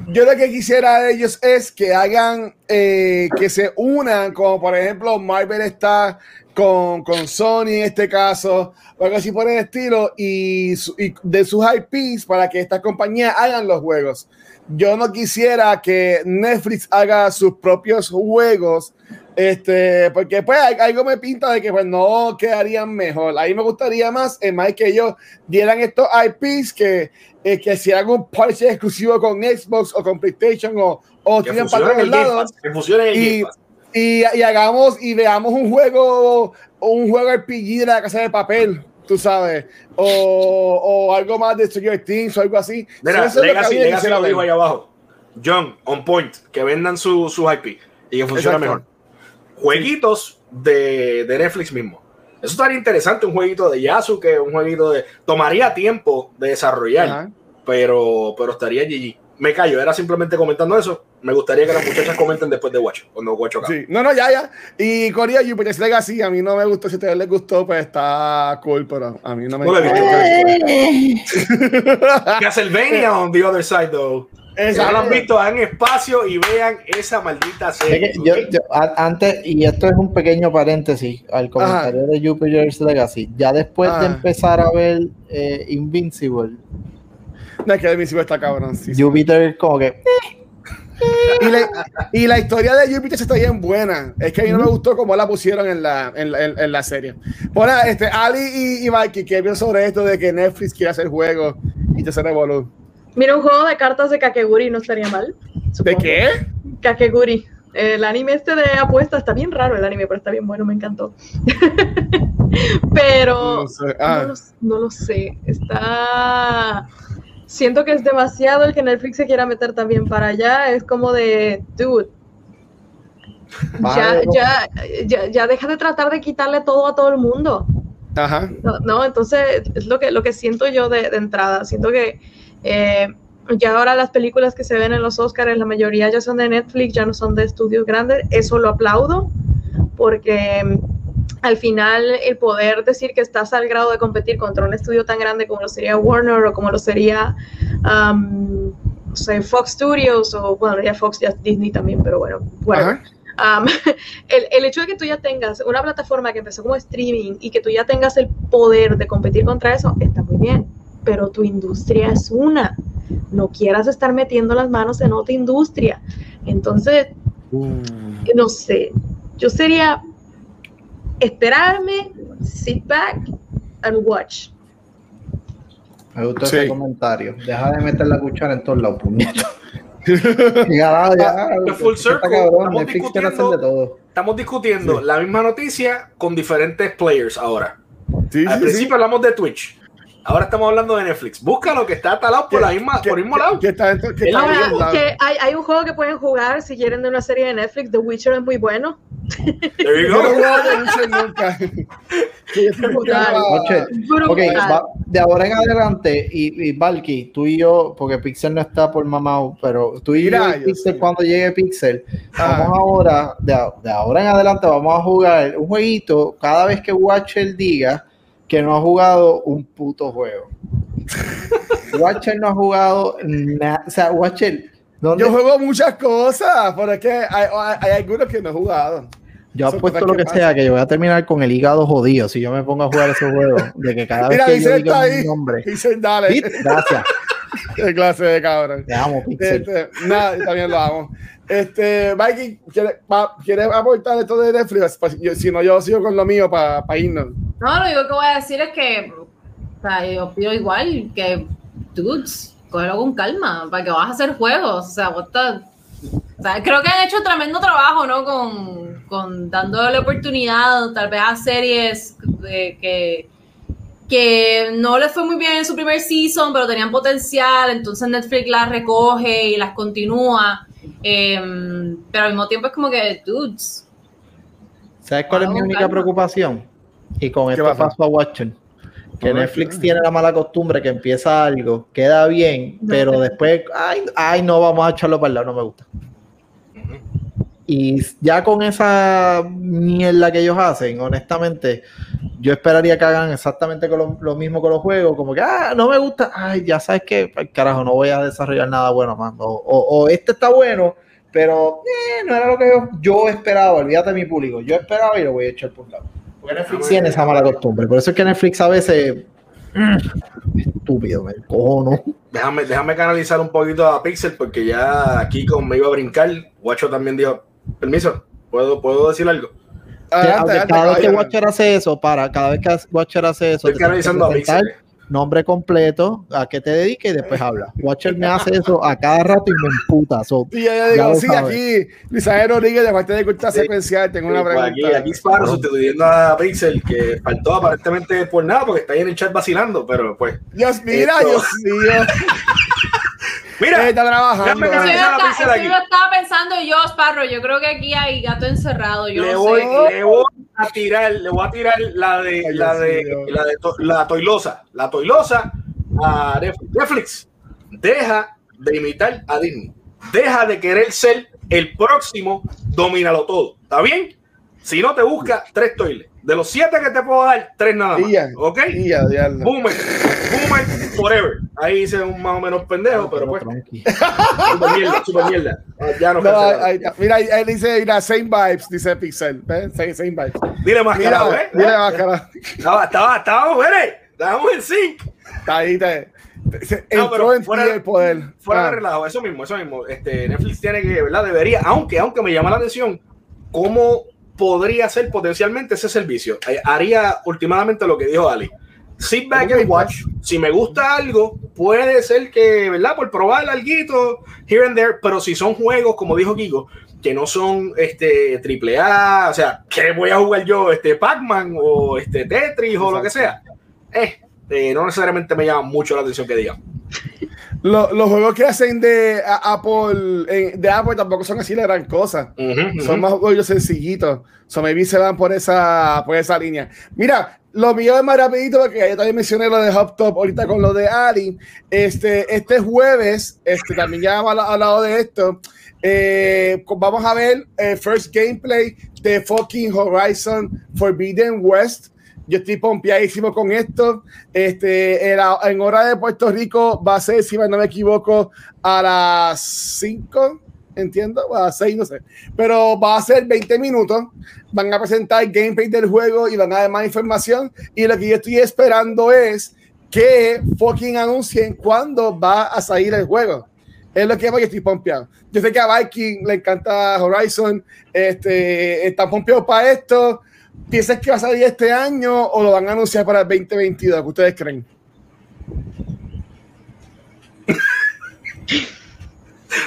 yo lo que quisiera de ellos es que hagan, eh, que se unan, como por ejemplo Marvel está con, con Sony en este caso, o algo así por el estilo, y, y de sus IPs para que estas compañías hagan los juegos. Yo no quisiera que Netflix haga sus propios juegos, este, porque pues al- algo me pinta de que pues no quedarían mejor. A mí me gustaría más, es más que ellos dieran estos IPs que, eh, que si hagan un parche exclusivo con Xbox o con PlayStation o, o tiran para todos lados y, y, y hagamos y veamos un juego un juego RPG de la casa de papel tú sabes o, o algo más de Stranger Things o algo así Mira, Eso es lo que Legacy, Legacy lo ver. ahí abajo. John, on point, que vendan su, su IP y que funcione Exacto. mejor. Jueguitos de, de Netflix mismo. Eso estaría interesante, un jueguito de Yasuke, un jueguito de... Tomaría tiempo de desarrollar, pero, pero estaría GG. Me callo, era simplemente comentando eso. Me gustaría que las muchachas comenten después de Watch, cuando Watch acabe. Sí. No, no, ya, ya. Y Corea Jupiter Legacy, a mí no me gustó. Si a ustedes les gustó, pues está cool, pero a mí no me No lo he gustó. Castlevania on the other side, though. Si no lo han visto, hagan espacio y vean esa maldita Es serie. que yo- yo- antes, y esto es un pequeño paréntesis al comentario de Jupiter's Legacy. Ya después de Ajá. empezar a ver eh, Invincible, No, es que el Invincible está cabrón. sí, sí. Jupiter como que Y, la, y la historia de Jupiter está bien buena. Es que a mí no me gustó cómo la pusieron en la, en, la- en- en la serie. Bueno, este, Ali y, y Mikey, ¿qué piensan sobre esto de que Netflix quiere hacer juegos y te se revolú? Mira, un juego de cartas de Kakeguri no estaría mal. ¿De qué? Kakeguri. El anime este de apuesta está bien raro el anime, pero está bien bueno, me encantó. pero No sé. Ah. no, lo, no lo sé. Está. Siento que es demasiado el que Netflix se quiera meter también para allá. Es como de, dude, ya, ya, ya, ya deja de tratar de quitarle todo a todo el mundo. Ajá. No, no, entonces es lo que, lo que siento yo de, de entrada. Siento que eh, ya ahora las películas que se ven en los Oscars, la mayoría ya son de Netflix, ya no son de estudios grandes. Eso lo aplaudo porque mm, al final el poder decir que estás al grado de competir contra un estudio tan grande como lo sería Warner o como lo sería um, no sé, Fox Studios o bueno, ya Fox, ya Disney también, pero bueno. Um, el, el hecho de que tú ya tengas una plataforma que empezó como streaming y que tú ya tengas el poder de competir contra eso, está muy bien, pero tu industria es una. No quieras estar metiendo las manos en otra industria. Entonces, no sé, yo sería esperarme, sit back and watch. me gustó Sí. ese comentario. Deja de meter la cuchara en todos lados, puñeta. Ya, full circle. cabrón, Estamos de discutiendo- todo. Estamos discutiendo la misma noticia con diferentes players ahora. Sí, Al sí, principio sí. hablamos de Twitch. Ahora estamos hablando de Netflix. Búscalo que está talado por, la misma, por el mismo lado. Hay, hay un juego que pueden jugar si quieren de una serie de Netflix, The Witcher es muy bueno. There you no de Witcher nunca. Que yo estoy Brutal. jugando a- Oche, Brutal. Ok, va- de ahora en adelante, y, y Valky, tú y yo, porque Pixel no está por mamá, pero tú y Mira, yo, yo Pixel, sí. cuando llegue Pixel, Ah. vamos ahora, de, de ahora en adelante, vamos a jugar un jueguito cada vez que Watcher diga que no ha jugado un puto juego. Watcher no ha jugado nada, o sea, Watcher, ¿dónde? Yo juego muchas cosas, pero es que hay, hay, hay algunos que no he jugado. Yo apuesto lo que sea, que yo voy a terminar con el hígado jodido si yo me pongo a jugar ese juego, de que cada vez Mira, que yo dice diga ahí. nombre. Dice, dale. Gracias, Qué clase de cabrón. te amo, Pixel. Este, nada, yo también lo amo. Este, Mikey, ¿quieres, pa- ¿quieres aportar esto de Netflix? Pues yo- si no, yo sigo con lo mío para irnos. No, lo único que voy a decir es que, o sea, yo pido igual que, dudes, cógelo con calma, para que vas a hacer juegos, o sea, what the- o sea, creo que han hecho tremendo trabajo, ¿no? Con, con dándole oportunidad, tal vez a series de que, que no les fue muy bien en su primer season, pero tenían potencial, entonces Netflix las recoge y las continúa. Em, pero al mismo tiempo es como que, dudes, ¿Sabes cuál es mi única calma. preocupación? Y con ¿Qué esto pasa? paso a Watcher. Que. Netflix tiene la mala costumbre que empieza algo, queda bien, No, pero pero- después, ay, ay, no, vamos a echarlo para el lado, no me gusta. Y ya con esa mierda que ellos hacen, honestamente, yo esperaría que hagan exactamente con lo, lo mismo con los juegos, como que, ah, no me gusta, ay, ya sabes que, carajo, no voy a desarrollar nada bueno más. O, o- o este está bueno, pero eh, no era lo que yo, yo esperaba, olvídate de mi público, yo esperaba y lo voy a echar por un lado. Porque Netflix tiene esa mala costumbre, por eso es que Netflix a veces, mm, estúpido, me cojono. Déjame, déjame canalizar un poquito a Pixel porque ya aquí con me iba a brincar. Guacho también dijo, permiso, ¿puedo, ¿puedo decir algo? Adelante, cada vez que. Watcher hace eso, para, cada vez que Watcher hace eso, Estoy te canalizando a Pixel. Nombre completo, a qué te dediques y después habla. Watcher me hace eso a cada rato y me emputa. so, Y yo Ya digo, sí, sabes. aquí, Luis Rodríguez, de parte de cultura Sí. secuencial, tengo una Pues pregunta. Aquí, aquí Sparrow sustituyendo a Pixel, que faltó aparentemente por nada, porque está ahí en el chat vacilando, pero pues. Dios, mira, Esto- Dios mío. Mira, está trabajando. Eso yo, a estaba- Pixel eso yo estaba pensando yo, Sparrow. Yo creo que aquí hay gato encerrado. Yo le no voy, sé. le voy a tirar, le voy a tirar la de Ay, la de la de to- la toilosa, la toilosa a Netflix. Netflix, deja de imitar a Disney. Deja de querer ser el próximo domínalo todo. ¿Está bien? Si no te busca tres toiles. De los siete que te puedo dar, tres nada más. ¿Ok? diablo. Boomer, Boomer Forever. Ahí hice un más o menos pendejo, pero pues. Super mierda, super mierda. Ah, Ya no, No, ahí- mira, ahí ahí dice, mira, same vibes, dice Pixel. ¿ves? Same, same vibes. Dile más Mira, carajo, ¿eh? mira, máscara. Estaba, estaba, estábamos, ¿eh? Estábamos en sync. Está ahí, te, se- No, pero en fuera- el poder. Fuera Ah. de relajo, eso mismo, eso mismo. Este, Netflix tiene que, ¿verdad? Debería, aunque, aunque me llama la atención, ¿cómo podría ser potencialmente ese servicio? Eh, haría últimamente lo que dijo Ali. Sit back ¿Cómo que and watch. Si me gusta algo, puede ser que, ¿verdad? Por probar algo, here and there, pero si son juegos, como dijo Kiko, que no son este triple A, o sea, ¿qué voy a jugar yo? Este Pac-Man o este Tetris o lo que sea. Eh, eh, no necesariamente me llama mucho la atención que digan. Lo- los juegos que hacen de Apple, eh, de Apple tampoco son así la gran cosa. Ujú, Son ujú. más juegos sencillitos. So maybe se van por esa, por esa línea. Mira, lo mío es más rapidito porque ya también mencioné lo de Hop Top ahorita con lo de Ali. Este, este jueves, este, también ya hemos habla- hablado de esto. eh, vamos a ver el first gameplay de fucking Horizon Forbidden West. Yo estoy pompeadísimo con esto. Este, en, en hora de Puerto Rico va a ser, si no me equivoco, a las 5, entiendo, o a las 6, no sé. Pero va a ser 20 minutos. Van a presentar el gameplay del juego y van a dar más información. Y lo que yo estoy esperando es que fucking anuncien cuándo va a salir el juego. Es lo que yo estoy pompeado. Yo sé que a Viking le encanta Horizon. Este, están pompeados para esto. ¿Piensas que va a salir este año o lo van a anunciar para el 2022? ¿Qué ustedes creen?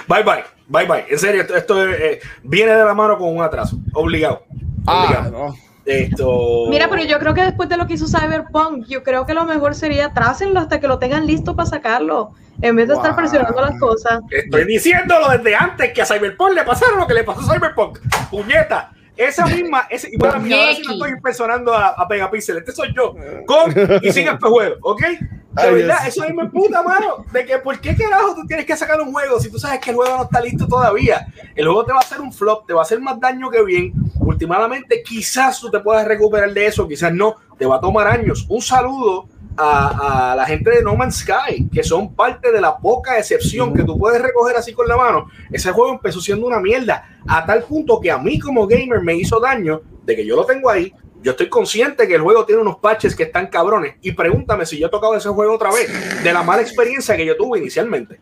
Bye bye, bye bye. En serio, esto, esto, eh, viene de la mano con un atraso. Obligado. Ah, Obligado. no. Esto. Mira, pero yo creo que después de lo que hizo Cyberpunk, yo creo que lo mejor sería trácenlo hasta que lo tengan listo para sacarlo, en vez de estar presionando las cosas. Estoy diciéndolo desde antes que a Cyberpunk le pasaron lo que le pasó a Cyberpunk. Puñeta. Esa misma, ese, y bueno, mira, ahora sí me Ñequi. estoy impersonando a, a Pegapixel. Este soy yo. Con y sin espejuelo, ¿ok? De Ay, verdad, Dios. eso a mí me puta, mano. De que, ¿por qué carajo tú tienes que sacar un juego si tú sabes que el juego no está listo todavía? El juego te va a hacer un flop, te va a hacer más daño que bien. Últimamente, quizás tú te puedas recuperar de eso, quizás no. Te va a tomar años. Un saludo a, a la gente de No Man's Sky, que son parte de la poca excepción que tú puedes recoger así con la mano. Ese juego empezó siendo una mierda, a tal punto que a mí como gamer me hizo daño de que yo lo tengo ahí. Yo estoy consciente que el juego tiene unos patches que están cabrones. Y pregúntame si yo he tocado ese juego otra vez, de la mala experiencia que yo tuve inicialmente.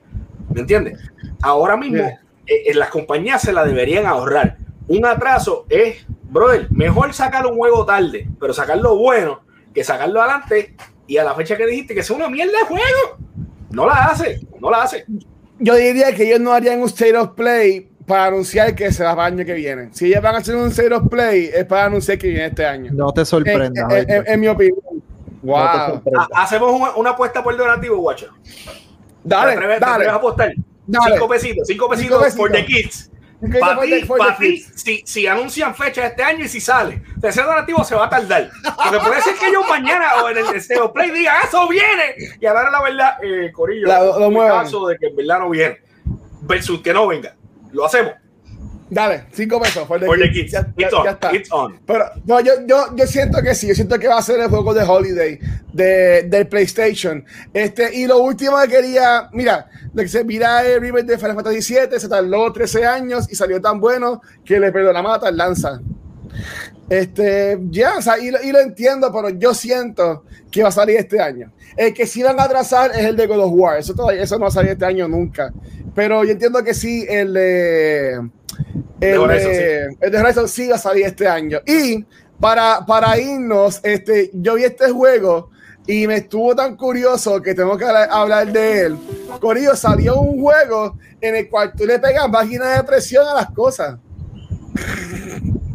¿Me entiendes? Ahora mismo, eh, en las compañías se la deberían ahorrar. Un atraso es, brother, mejor sacar un juego tarde, pero sacarlo bueno, que sacarlo adelante y a la fecha que dijiste que sea una mierda de juego. No la hace, no la hace. Yo diría que ellos no harían un state of play para anunciar que se va para el año que viene. Si ellos van a hacer un state of play, es para anunciar que viene este año. No te En, sorprendas. en- en- oíste. en mi opinión. Te Wow. hacemos una, una apuesta por donativo, guacho. Dale, ¿Te atreves, te dale. atreves a apostar? Dale. Cinco pesitos, cinco Cinco pesitos for the kids. Para ti, si, si anuncian fecha este año y si sale, ese donativo se va a tardar. Porque puede ser que yo mañana o en el Deseo Play diga, eso viene. Y ahora la verdad, eh, Corillo, La- lo en el caso de que en verdad no viene, versus que no venga. Lo hacemos. Dale, cinco pesos. For the For the kids. kids. Ya, ya- It's on. ya está. It's on. Pero no, yo, yo, yo siento que sí, yo siento que va a ser el juego de Holiday de, del PlayStation. Este, y lo último que quería, mira, de que se mira el remake de Final Fantasy VII, se tardó 13 años y salió tan bueno que le perdonamos la tardanza. Este, ya, o sea, y, lo- y lo entiendo, pero yo siento que va a salir este año. El que sí van a atrasar es el de God of War, eso, todavía, eso no va a salir este año nunca. Pero yo entiendo que sí, el de. El, Horizon, de, el de Horizon sí va a salir este año. Y para, para irnos, este, yo vi este juego y me estuvo tan curioso que tengo que hablar, hablar de él. Corillo, salió un juego en el cual tú le pegas máquinas de presión a las cosas.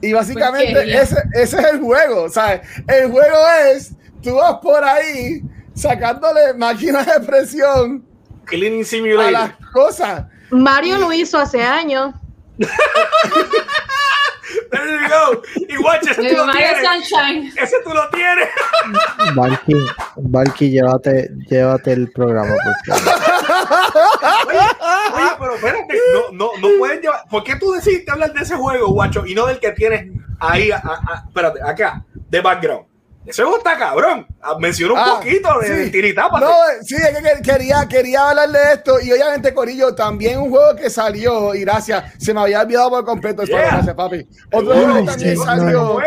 Y básicamente ese, ese es el juego. ¿sabes? El juego es, tú vas por ahí sacándole máquinas de presión Cleaning a Simulator. las cosas. Mario lo hizo hace años. There you go. Y watch, ese tú lo tienes. Sunshine. Ese tú lo tienes. Valky, Valky, llévate, llévate el programa. por favor. Oye, oye, pero espérate, no, no, no puedes llevar. ¿Por qué tú decidiste hablar de ese juego, guacho, y no del que tienes ahí, a- a- a- espérate, acá, de background? Ese juego está cabrón. Ah, Mencionó un Ah, poquito de sí. tiritápate. No, sí, es que que- quería, quería hablar de esto y obviamente Corillo, también un juego que salió y gracias, se me había olvidado por completo, Yeah. gracias papi. Otro juego que también sí, salió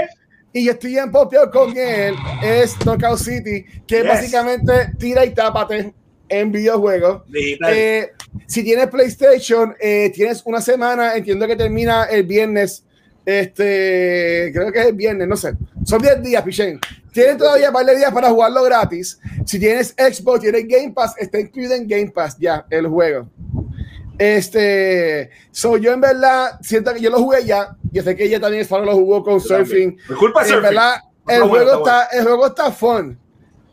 y yo estoy en popio con él es Knockout City, que Yes. básicamente tira y tápate en videojuegos. Eh, si tienes PlayStation, eh, tienes una semana, entiendo que termina el viernes. Este, creo que es el viernes, no sé. Son 10 días, Pichén. Tienen todavía un par de días para jugarlo gratis. Si tienes Xbox, tienes Game Pass, está incluido en Game Pass ya el juego. Este, so yo en verdad siento que yo lo jugué ya. Yo sé que ella también solo lo jugó con. Surfing. Disculpa, En Surfing. verdad, Pero el bueno, juego está está, el juego está fun.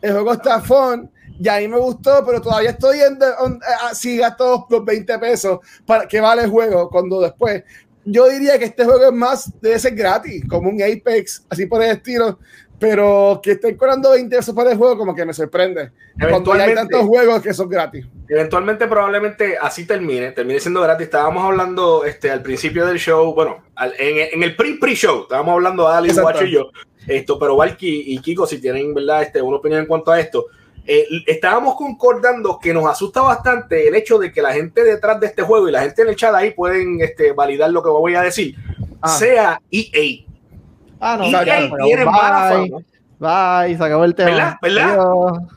El juego está fun. Y a mí me gustó, pero todavía estoy en. de- on- eh, si gasto los 20 pesos para que vale el juego. Cuando después. Yo diría que este juego es más. Debe ser gratis, como un Apex, así por el estilo. Pero que estén cobrando 20 pesos por el juego, como que me sorprende. Cuando hay tantos juegos que son gratis. Eventualmente, probablemente así termine, termine siendo gratis. Estábamos hablando este, al principio del show, bueno, al- en, en el pre-pre-show, estábamos hablando Ali, Exacto. Guacho y yo, esto, pero Valky y Kiko, si tienen verdad este, una opinión en cuanto a esto, eh, estábamos concordando que nos asusta bastante el hecho de que la gente detrás de este juego y la gente en el chat ahí pueden este, validar lo que voy a decir, Ah. sea EA. Ah, no, EA mala bye, fama. bye, se acabó el tema. ¿Verdad?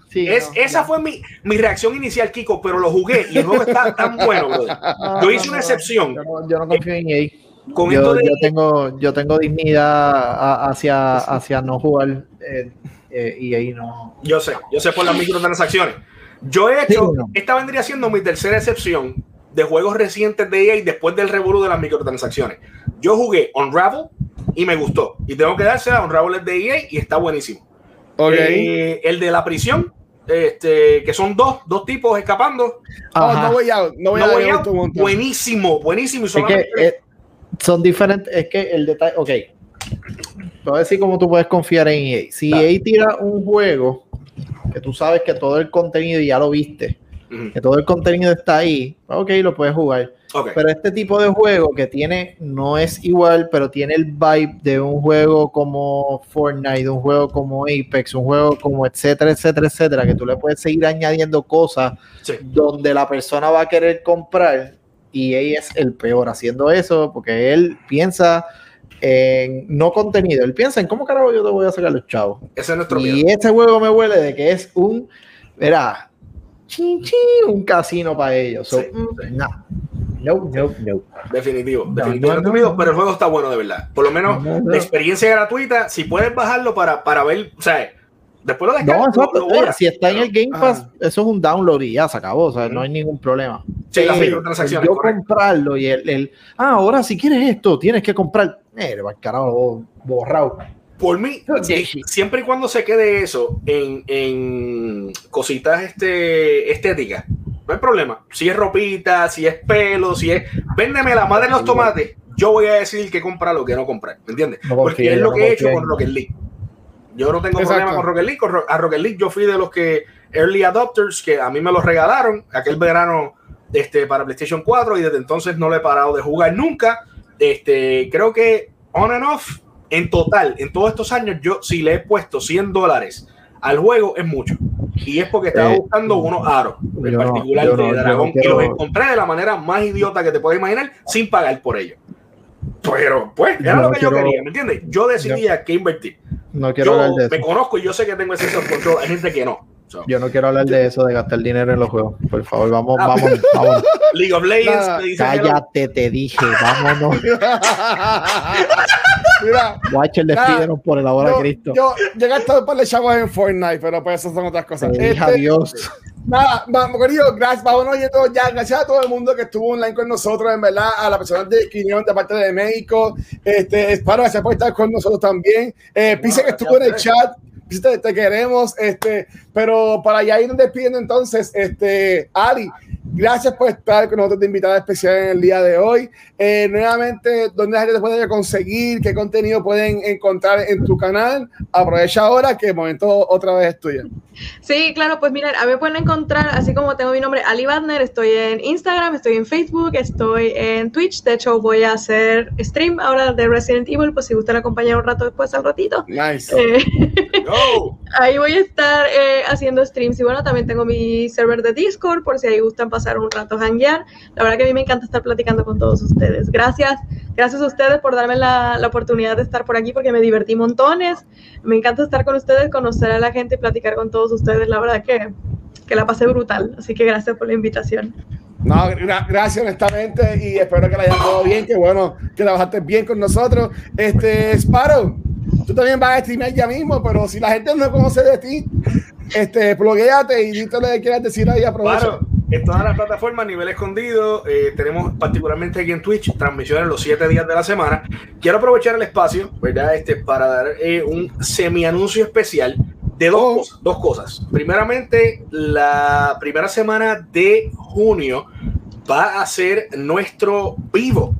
Sí, Es, no, esa fue mi, mi reacción inicial, Kiko, pero lo jugué y el juego está tan bueno, brother. Yo hice una excepción. Yo no, yo no confío en EA. Con Yo, esto de- yo tengo, yo tengo dignidad a- hacia, hacia no jugar eh, eh, EA no. Yo sé, yo sé por las microtransacciones. Yo he hecho, Sí, no. esta vendría siendo mi tercera excepción de juegos recientes de EA después del revolú de las microtransacciones. Yo jugué Unravel y me gustó. Y tengo que darse a Unravel es de EA y está buenísimo. Ok. Eh, el de la prisión, este, que son dos, dos tipos escapando. Oh, Ajá. no voy out. No voy No voy a- buenísimo, buenísimo. Y Es que solamente- son diferentes, es que el detalle, ok. Te voy a decir cómo tú puedes confiar en EA. Si. EA tira un juego que tú sabes que todo el contenido ya lo viste, que todo el contenido está ahí, ok, lo puedes jugar. Pero este tipo de juego que tiene, no es igual, pero tiene el vibe de un juego como Fortnite, de un juego como Apex, un juego como etcétera, etcétera, etcétera, que tú le puedes seguir añadiendo cosas Sí. donde la persona va a querer comprar y ella es el peor haciendo eso porque él piensa en no contenido, él piensa en cómo carajo yo te voy a sacar los chavos. Ese es nuestro Y miedo. este juego me huele de que es un, verá, chin, chin, un casino para ellos. So, Sí, mm, sí. nah. No, no, no. Definitivo, No, definitivo. no, nuestro no, miedo, no. pero el juego está bueno de verdad. Por lo menos No, no. la experiencia gratuita, si puedes bajarlo para, para ver, o sea, después lo No, descargas. exacto. lo Oye, borras. si está en el Game Pass, Ajá. eso es un download y ya se acabó, o sea, no hay ningún problema. Sí, las microtransacciones, Yo correcto. comprarlo y el, el, ah, ahora si quieres esto, tienes que comprar, eh, carajo borrado. Por mí, Sí. siempre y cuando se quede eso en, en cositas este, estéticas, no hay problema. Si es ropita, si es pelo, si es. Véndeme la madre de los tomates. Yo voy a decir qué comprar o qué no comprar. ¿Me entiendes? No Porque confío, es lo no que he hecho confío con Rocket League. Yo no tengo Exacto. problema con Rocket League. Con Ro- a Rocket League yo fui de los que early adopters que a mí me los regalaron aquel verano este, para PlayStation 4 y desde entonces no le he parado de jugar nunca. Este, creo que on and off, en total, en todos estos años, yo si le he puesto 100 dólares al juego es mucho. Y es porque estaba Eh, buscando unos aros, en no- particular de no- dragón, y los encontré de la manera más idiota que te puedes imaginar, sin pagar por ello. Pero, pues, era Yo lo no que yo quiero- quería, ¿me entiendes? Yo decidía qué invertir. No quiero Yo hablar de me eso. conozco y yo sé que tengo ese control. Hay gente que no. So, Yo no quiero hablar de eso, de gastar dinero en los juegos. Por favor, vamos, Ah, vamos, vamos. League of Legends me que. Cállate, te dije, vámonos. Mira, Watcher, despídenos por el amor a yo, Cristo. yo, yo he gastado par de chavos en Fortnite, pero pues esas son otras cosas. Te dije Este, adiós. Nada, vamos, querido, gracias, vámonos yendo ya. Gracias a todo el mundo que estuvo online con nosotros, en verdad, a las personas de Quinión, de parte de México. Este, Esparo, gracias por estar con nosotros también. Eh, Pise que estuvo en el chat. Te, te queremos. Este, pero para ya ir despidiendo entonces, este, Ali, gracias por estar con nosotros de invitada especial en el día de hoy. Eh, nuevamente, ¿dónde la gente te puede conseguir? ¿Qué contenido pueden encontrar en tu canal? Aprovecha ahora que el momento otra vez es tuyo. Sí, claro, pues miren, a mí me pueden encontrar, así como tengo mi nombre, Ali Badner, estoy en Instagram, estoy en Facebook, estoy en Twitch, de hecho voy a hacer stream ahora de Resident Evil, pues si gustan acompañar un rato después al ratito. Nice. Eh, Ahí voy a estar eh, haciendo streams y bueno, también tengo mi server de Discord por si ahí gustan pasar un rato hanguear. La verdad que a mí me encanta estar platicando con todos ustedes. Gracias, gracias a ustedes por darme la, la oportunidad de estar por aquí porque me divertí montones. Me encanta estar con ustedes, conocer a la gente y platicar con todos ustedes. La verdad que, que la pasé brutal. Así que gracias por la invitación. No, gra- gracias honestamente y espero que la hayas todo bien, que bueno, que trabajaste bien con nosotros. Este, Sparrow, tú también vas a streamear ya mismo, pero si la gente no conoce de ti, este, pluguéate y dite lo que quieras decir ahí, aprovecha. Claro, en todas las plataformas, a nivel escondido, eh, tenemos particularmente aquí en Twitch transmisiones los siete días de la semana. Quiero aprovechar el espacio, ¿verdad? Este, para dar eh, un semi-anuncio especial de dos, Oh. cosas, dos cosas. Primeramente, la primera semana de junio va a ser nuestro vivo.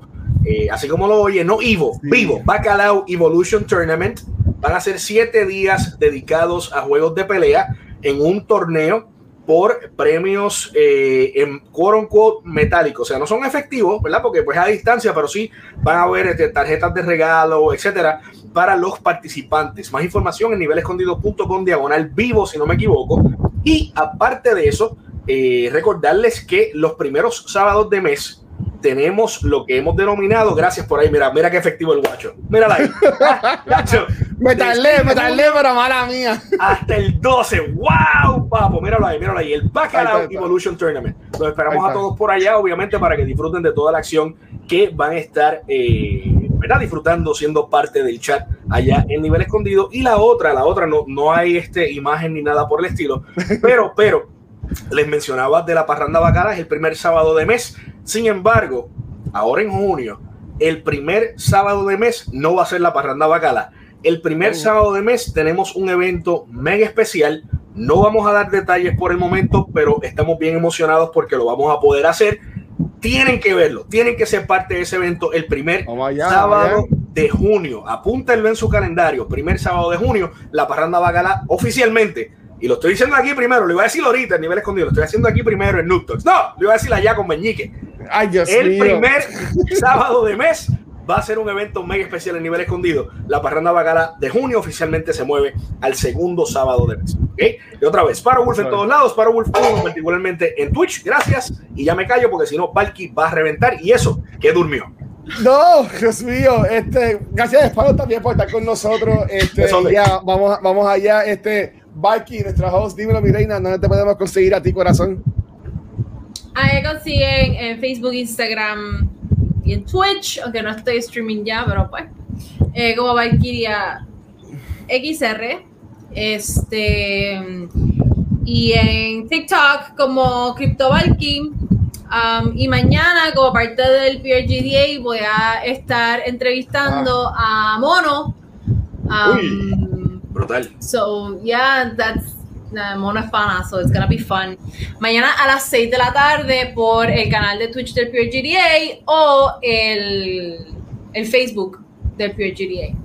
Eh, así como lo oye, no Sí. vivo, Bacalao Evolution Tournament. Van a ser siete días dedicados a juegos de pelea en un torneo por premios eh, en quote unquote metálicos. O sea, no son efectivos, ¿verdad? Porque pues a distancia, pero sí van a haber este, tarjetas de regalo, etcétera, para los participantes. Más información en nivelescondido.com diagonal vivo, si no me equivoco. Y aparte de eso, eh, recordarles que los primeros sábados de mes tenemos lo que hemos denominado, gracias por ahí, mira, mira qué efectivo el guacho. Mírala ahí. Ah, Gacho, Me tardé, me tardé, pero mala mía. hasta el 12. ¡Wow, papo! Míralo ahí, míralo ahí. El Bacalao. Evolution Tournament. Los esperamos a todos por allá, obviamente, para que disfruten de toda la acción que van a estar, eh, ¿verdad? Disfrutando, siendo parte del chat allá en nivel escondido. Y la otra, la otra, no, no hay este imagen ni nada por el estilo, pero, pero, les mencionaba de la parranda bacala, es el primer sábado de mes. Sin embargo, ahora en junio, el primer sábado de mes no va a ser la parranda bacala. El primer Oh. sábado de mes tenemos un evento mega especial. No vamos a dar detalles por el momento, pero estamos bien emocionados porque lo vamos a poder hacer. Tienen que verlo, tienen que ser parte de ese evento el primer allá, sábado de junio. Apúntenlo en su calendario. Primer sábado de junio, la parranda bacala oficialmente. Y lo estoy diciendo aquí primero, lo iba a decir ahorita en nivel escondido, lo estoy haciendo aquí primero en Noob Talks. No, lo iba a decir allá con Meñique. Ay, Dios El mío. primer sábado de mes va a ser un evento mega especial en nivel escondido. La parranda bacala de junio oficialmente se mueve al segundo sábado de mes. ¿ok? Y otra vez, Wolf en todos lados, Wolf 1 particularmente en Twitch. Gracias. Y ya me callo porque si no, Valky va a reventar. Y eso, que durmió. No, Dios mío, este, gracias Esparo también por estar con nosotros. Este, ya, vamos, vamos allá, este, Valky, nuestra host, dímelo, mi reina, ¿dónde te podemos conseguir a ti, corazón? Ahí consiguen en Facebook, Instagram y en Twitch, aunque no estoy streaming ya, pero pues, eh, como Valkyria XR, este, y en TikTok como CryptoValky. Um, y mañana, como parte del PRGDA, voy a estar entrevistando a Mono. Um, Brutal. So, yeah, that's. Mono es pana, so it's gonna be fun. Mañana a las 6 de la tarde por el canal de Twitch del PureGDA o el, el Facebook del PureGDA.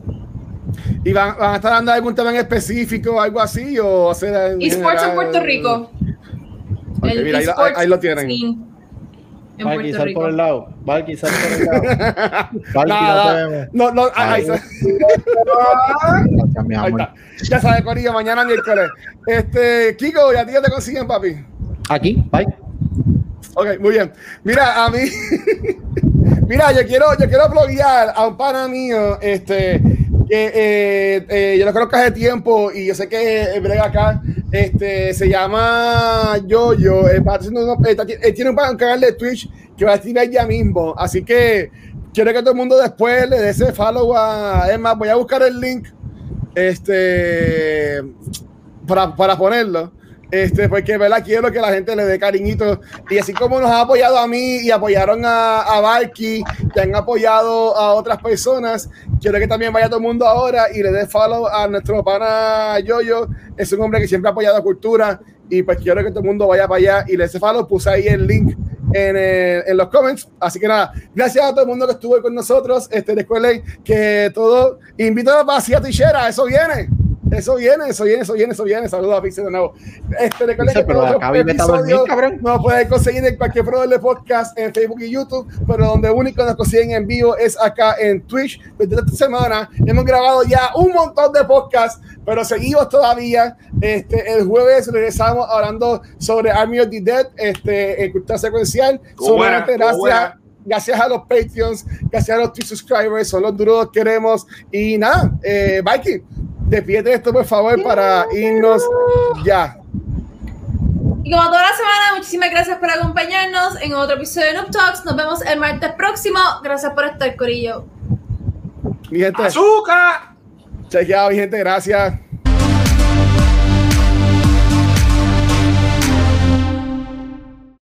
¿Y van, van a estar dando algún tema en específico, algo así? O hacer en Esports en? Puerto Rico. Ok, el mira, ahí, ahí lo tienen. scene En Valky, sal Rico. por el lado. Valky, sal por el lado. Valky, Nada, no te vemos. no, no, ahí, Ay. ahí- Gracias, mi ahí amor. está. Ya sabes, Corillo, mañana miércoles. Este, Kiko, ¿y a ti ya te consiguen, papi? Aquí, bye. Ok, muy bien. Mira, a mí. Mira, yo quiero, yo quiero bloguear a un pana mío, este, que eh, eh, yo lo conozco hace tiempo y yo sé que eh, brega acá, este, se llama Yoyo, eh, eh, eh, tiene un, canal de Twitch que va a streamar ya mismo, así que quiero que todo el mundo después le dé ese follow a, es más, voy a buscar el link, este, para, para ponerlo. Este, porque ¿verdad? quiero que la gente le dé cariñito. Y así como nos ha apoyado a mí y apoyaron a, a que han apoyado a otras personas, quiero que también vaya todo el mundo ahora y le dé follow a nuestro pana Yoyo. Es un hombre que siempre ha apoyado a cultura. Y pues quiero que todo el mundo vaya para allá y le dé follow. Puse ahí el link en, en los comments. Así que nada, gracias a todo el mundo que estuvo con nosotros. Este, recuerden que todo. Invito a Vacía Tichera, eso viene. Eso viene, eso viene, eso viene, eso viene. Saludos a Pixel de nuevo. Este, recuerden que todos los episodios nos pueden conseguir en cualquier proveedor de podcast en Facebook y YouTube, pero donde único nos consiguen en vivo es acá en Twitch. Desde esta semana hemos grabado ya un montón de podcasts, pero seguimos todavía. Este, el jueves regresamos hablando sobre Army of the Dead, este, en cultura secuencial. Gracias gracias a los Patreons, gracias a los Twitch subscribers, son los duros que queremos. Y nada, eh, Viking, despídete esto por favor para irnos ya. Y como toda la semana, muchísimas gracias por acompañarnos en otro episodio de Noob Talks. Nos vemos el martes próximo. Gracias por estar, Corillo. Mi gente, ¡Azúcar! chequeado, mi gente, gracias.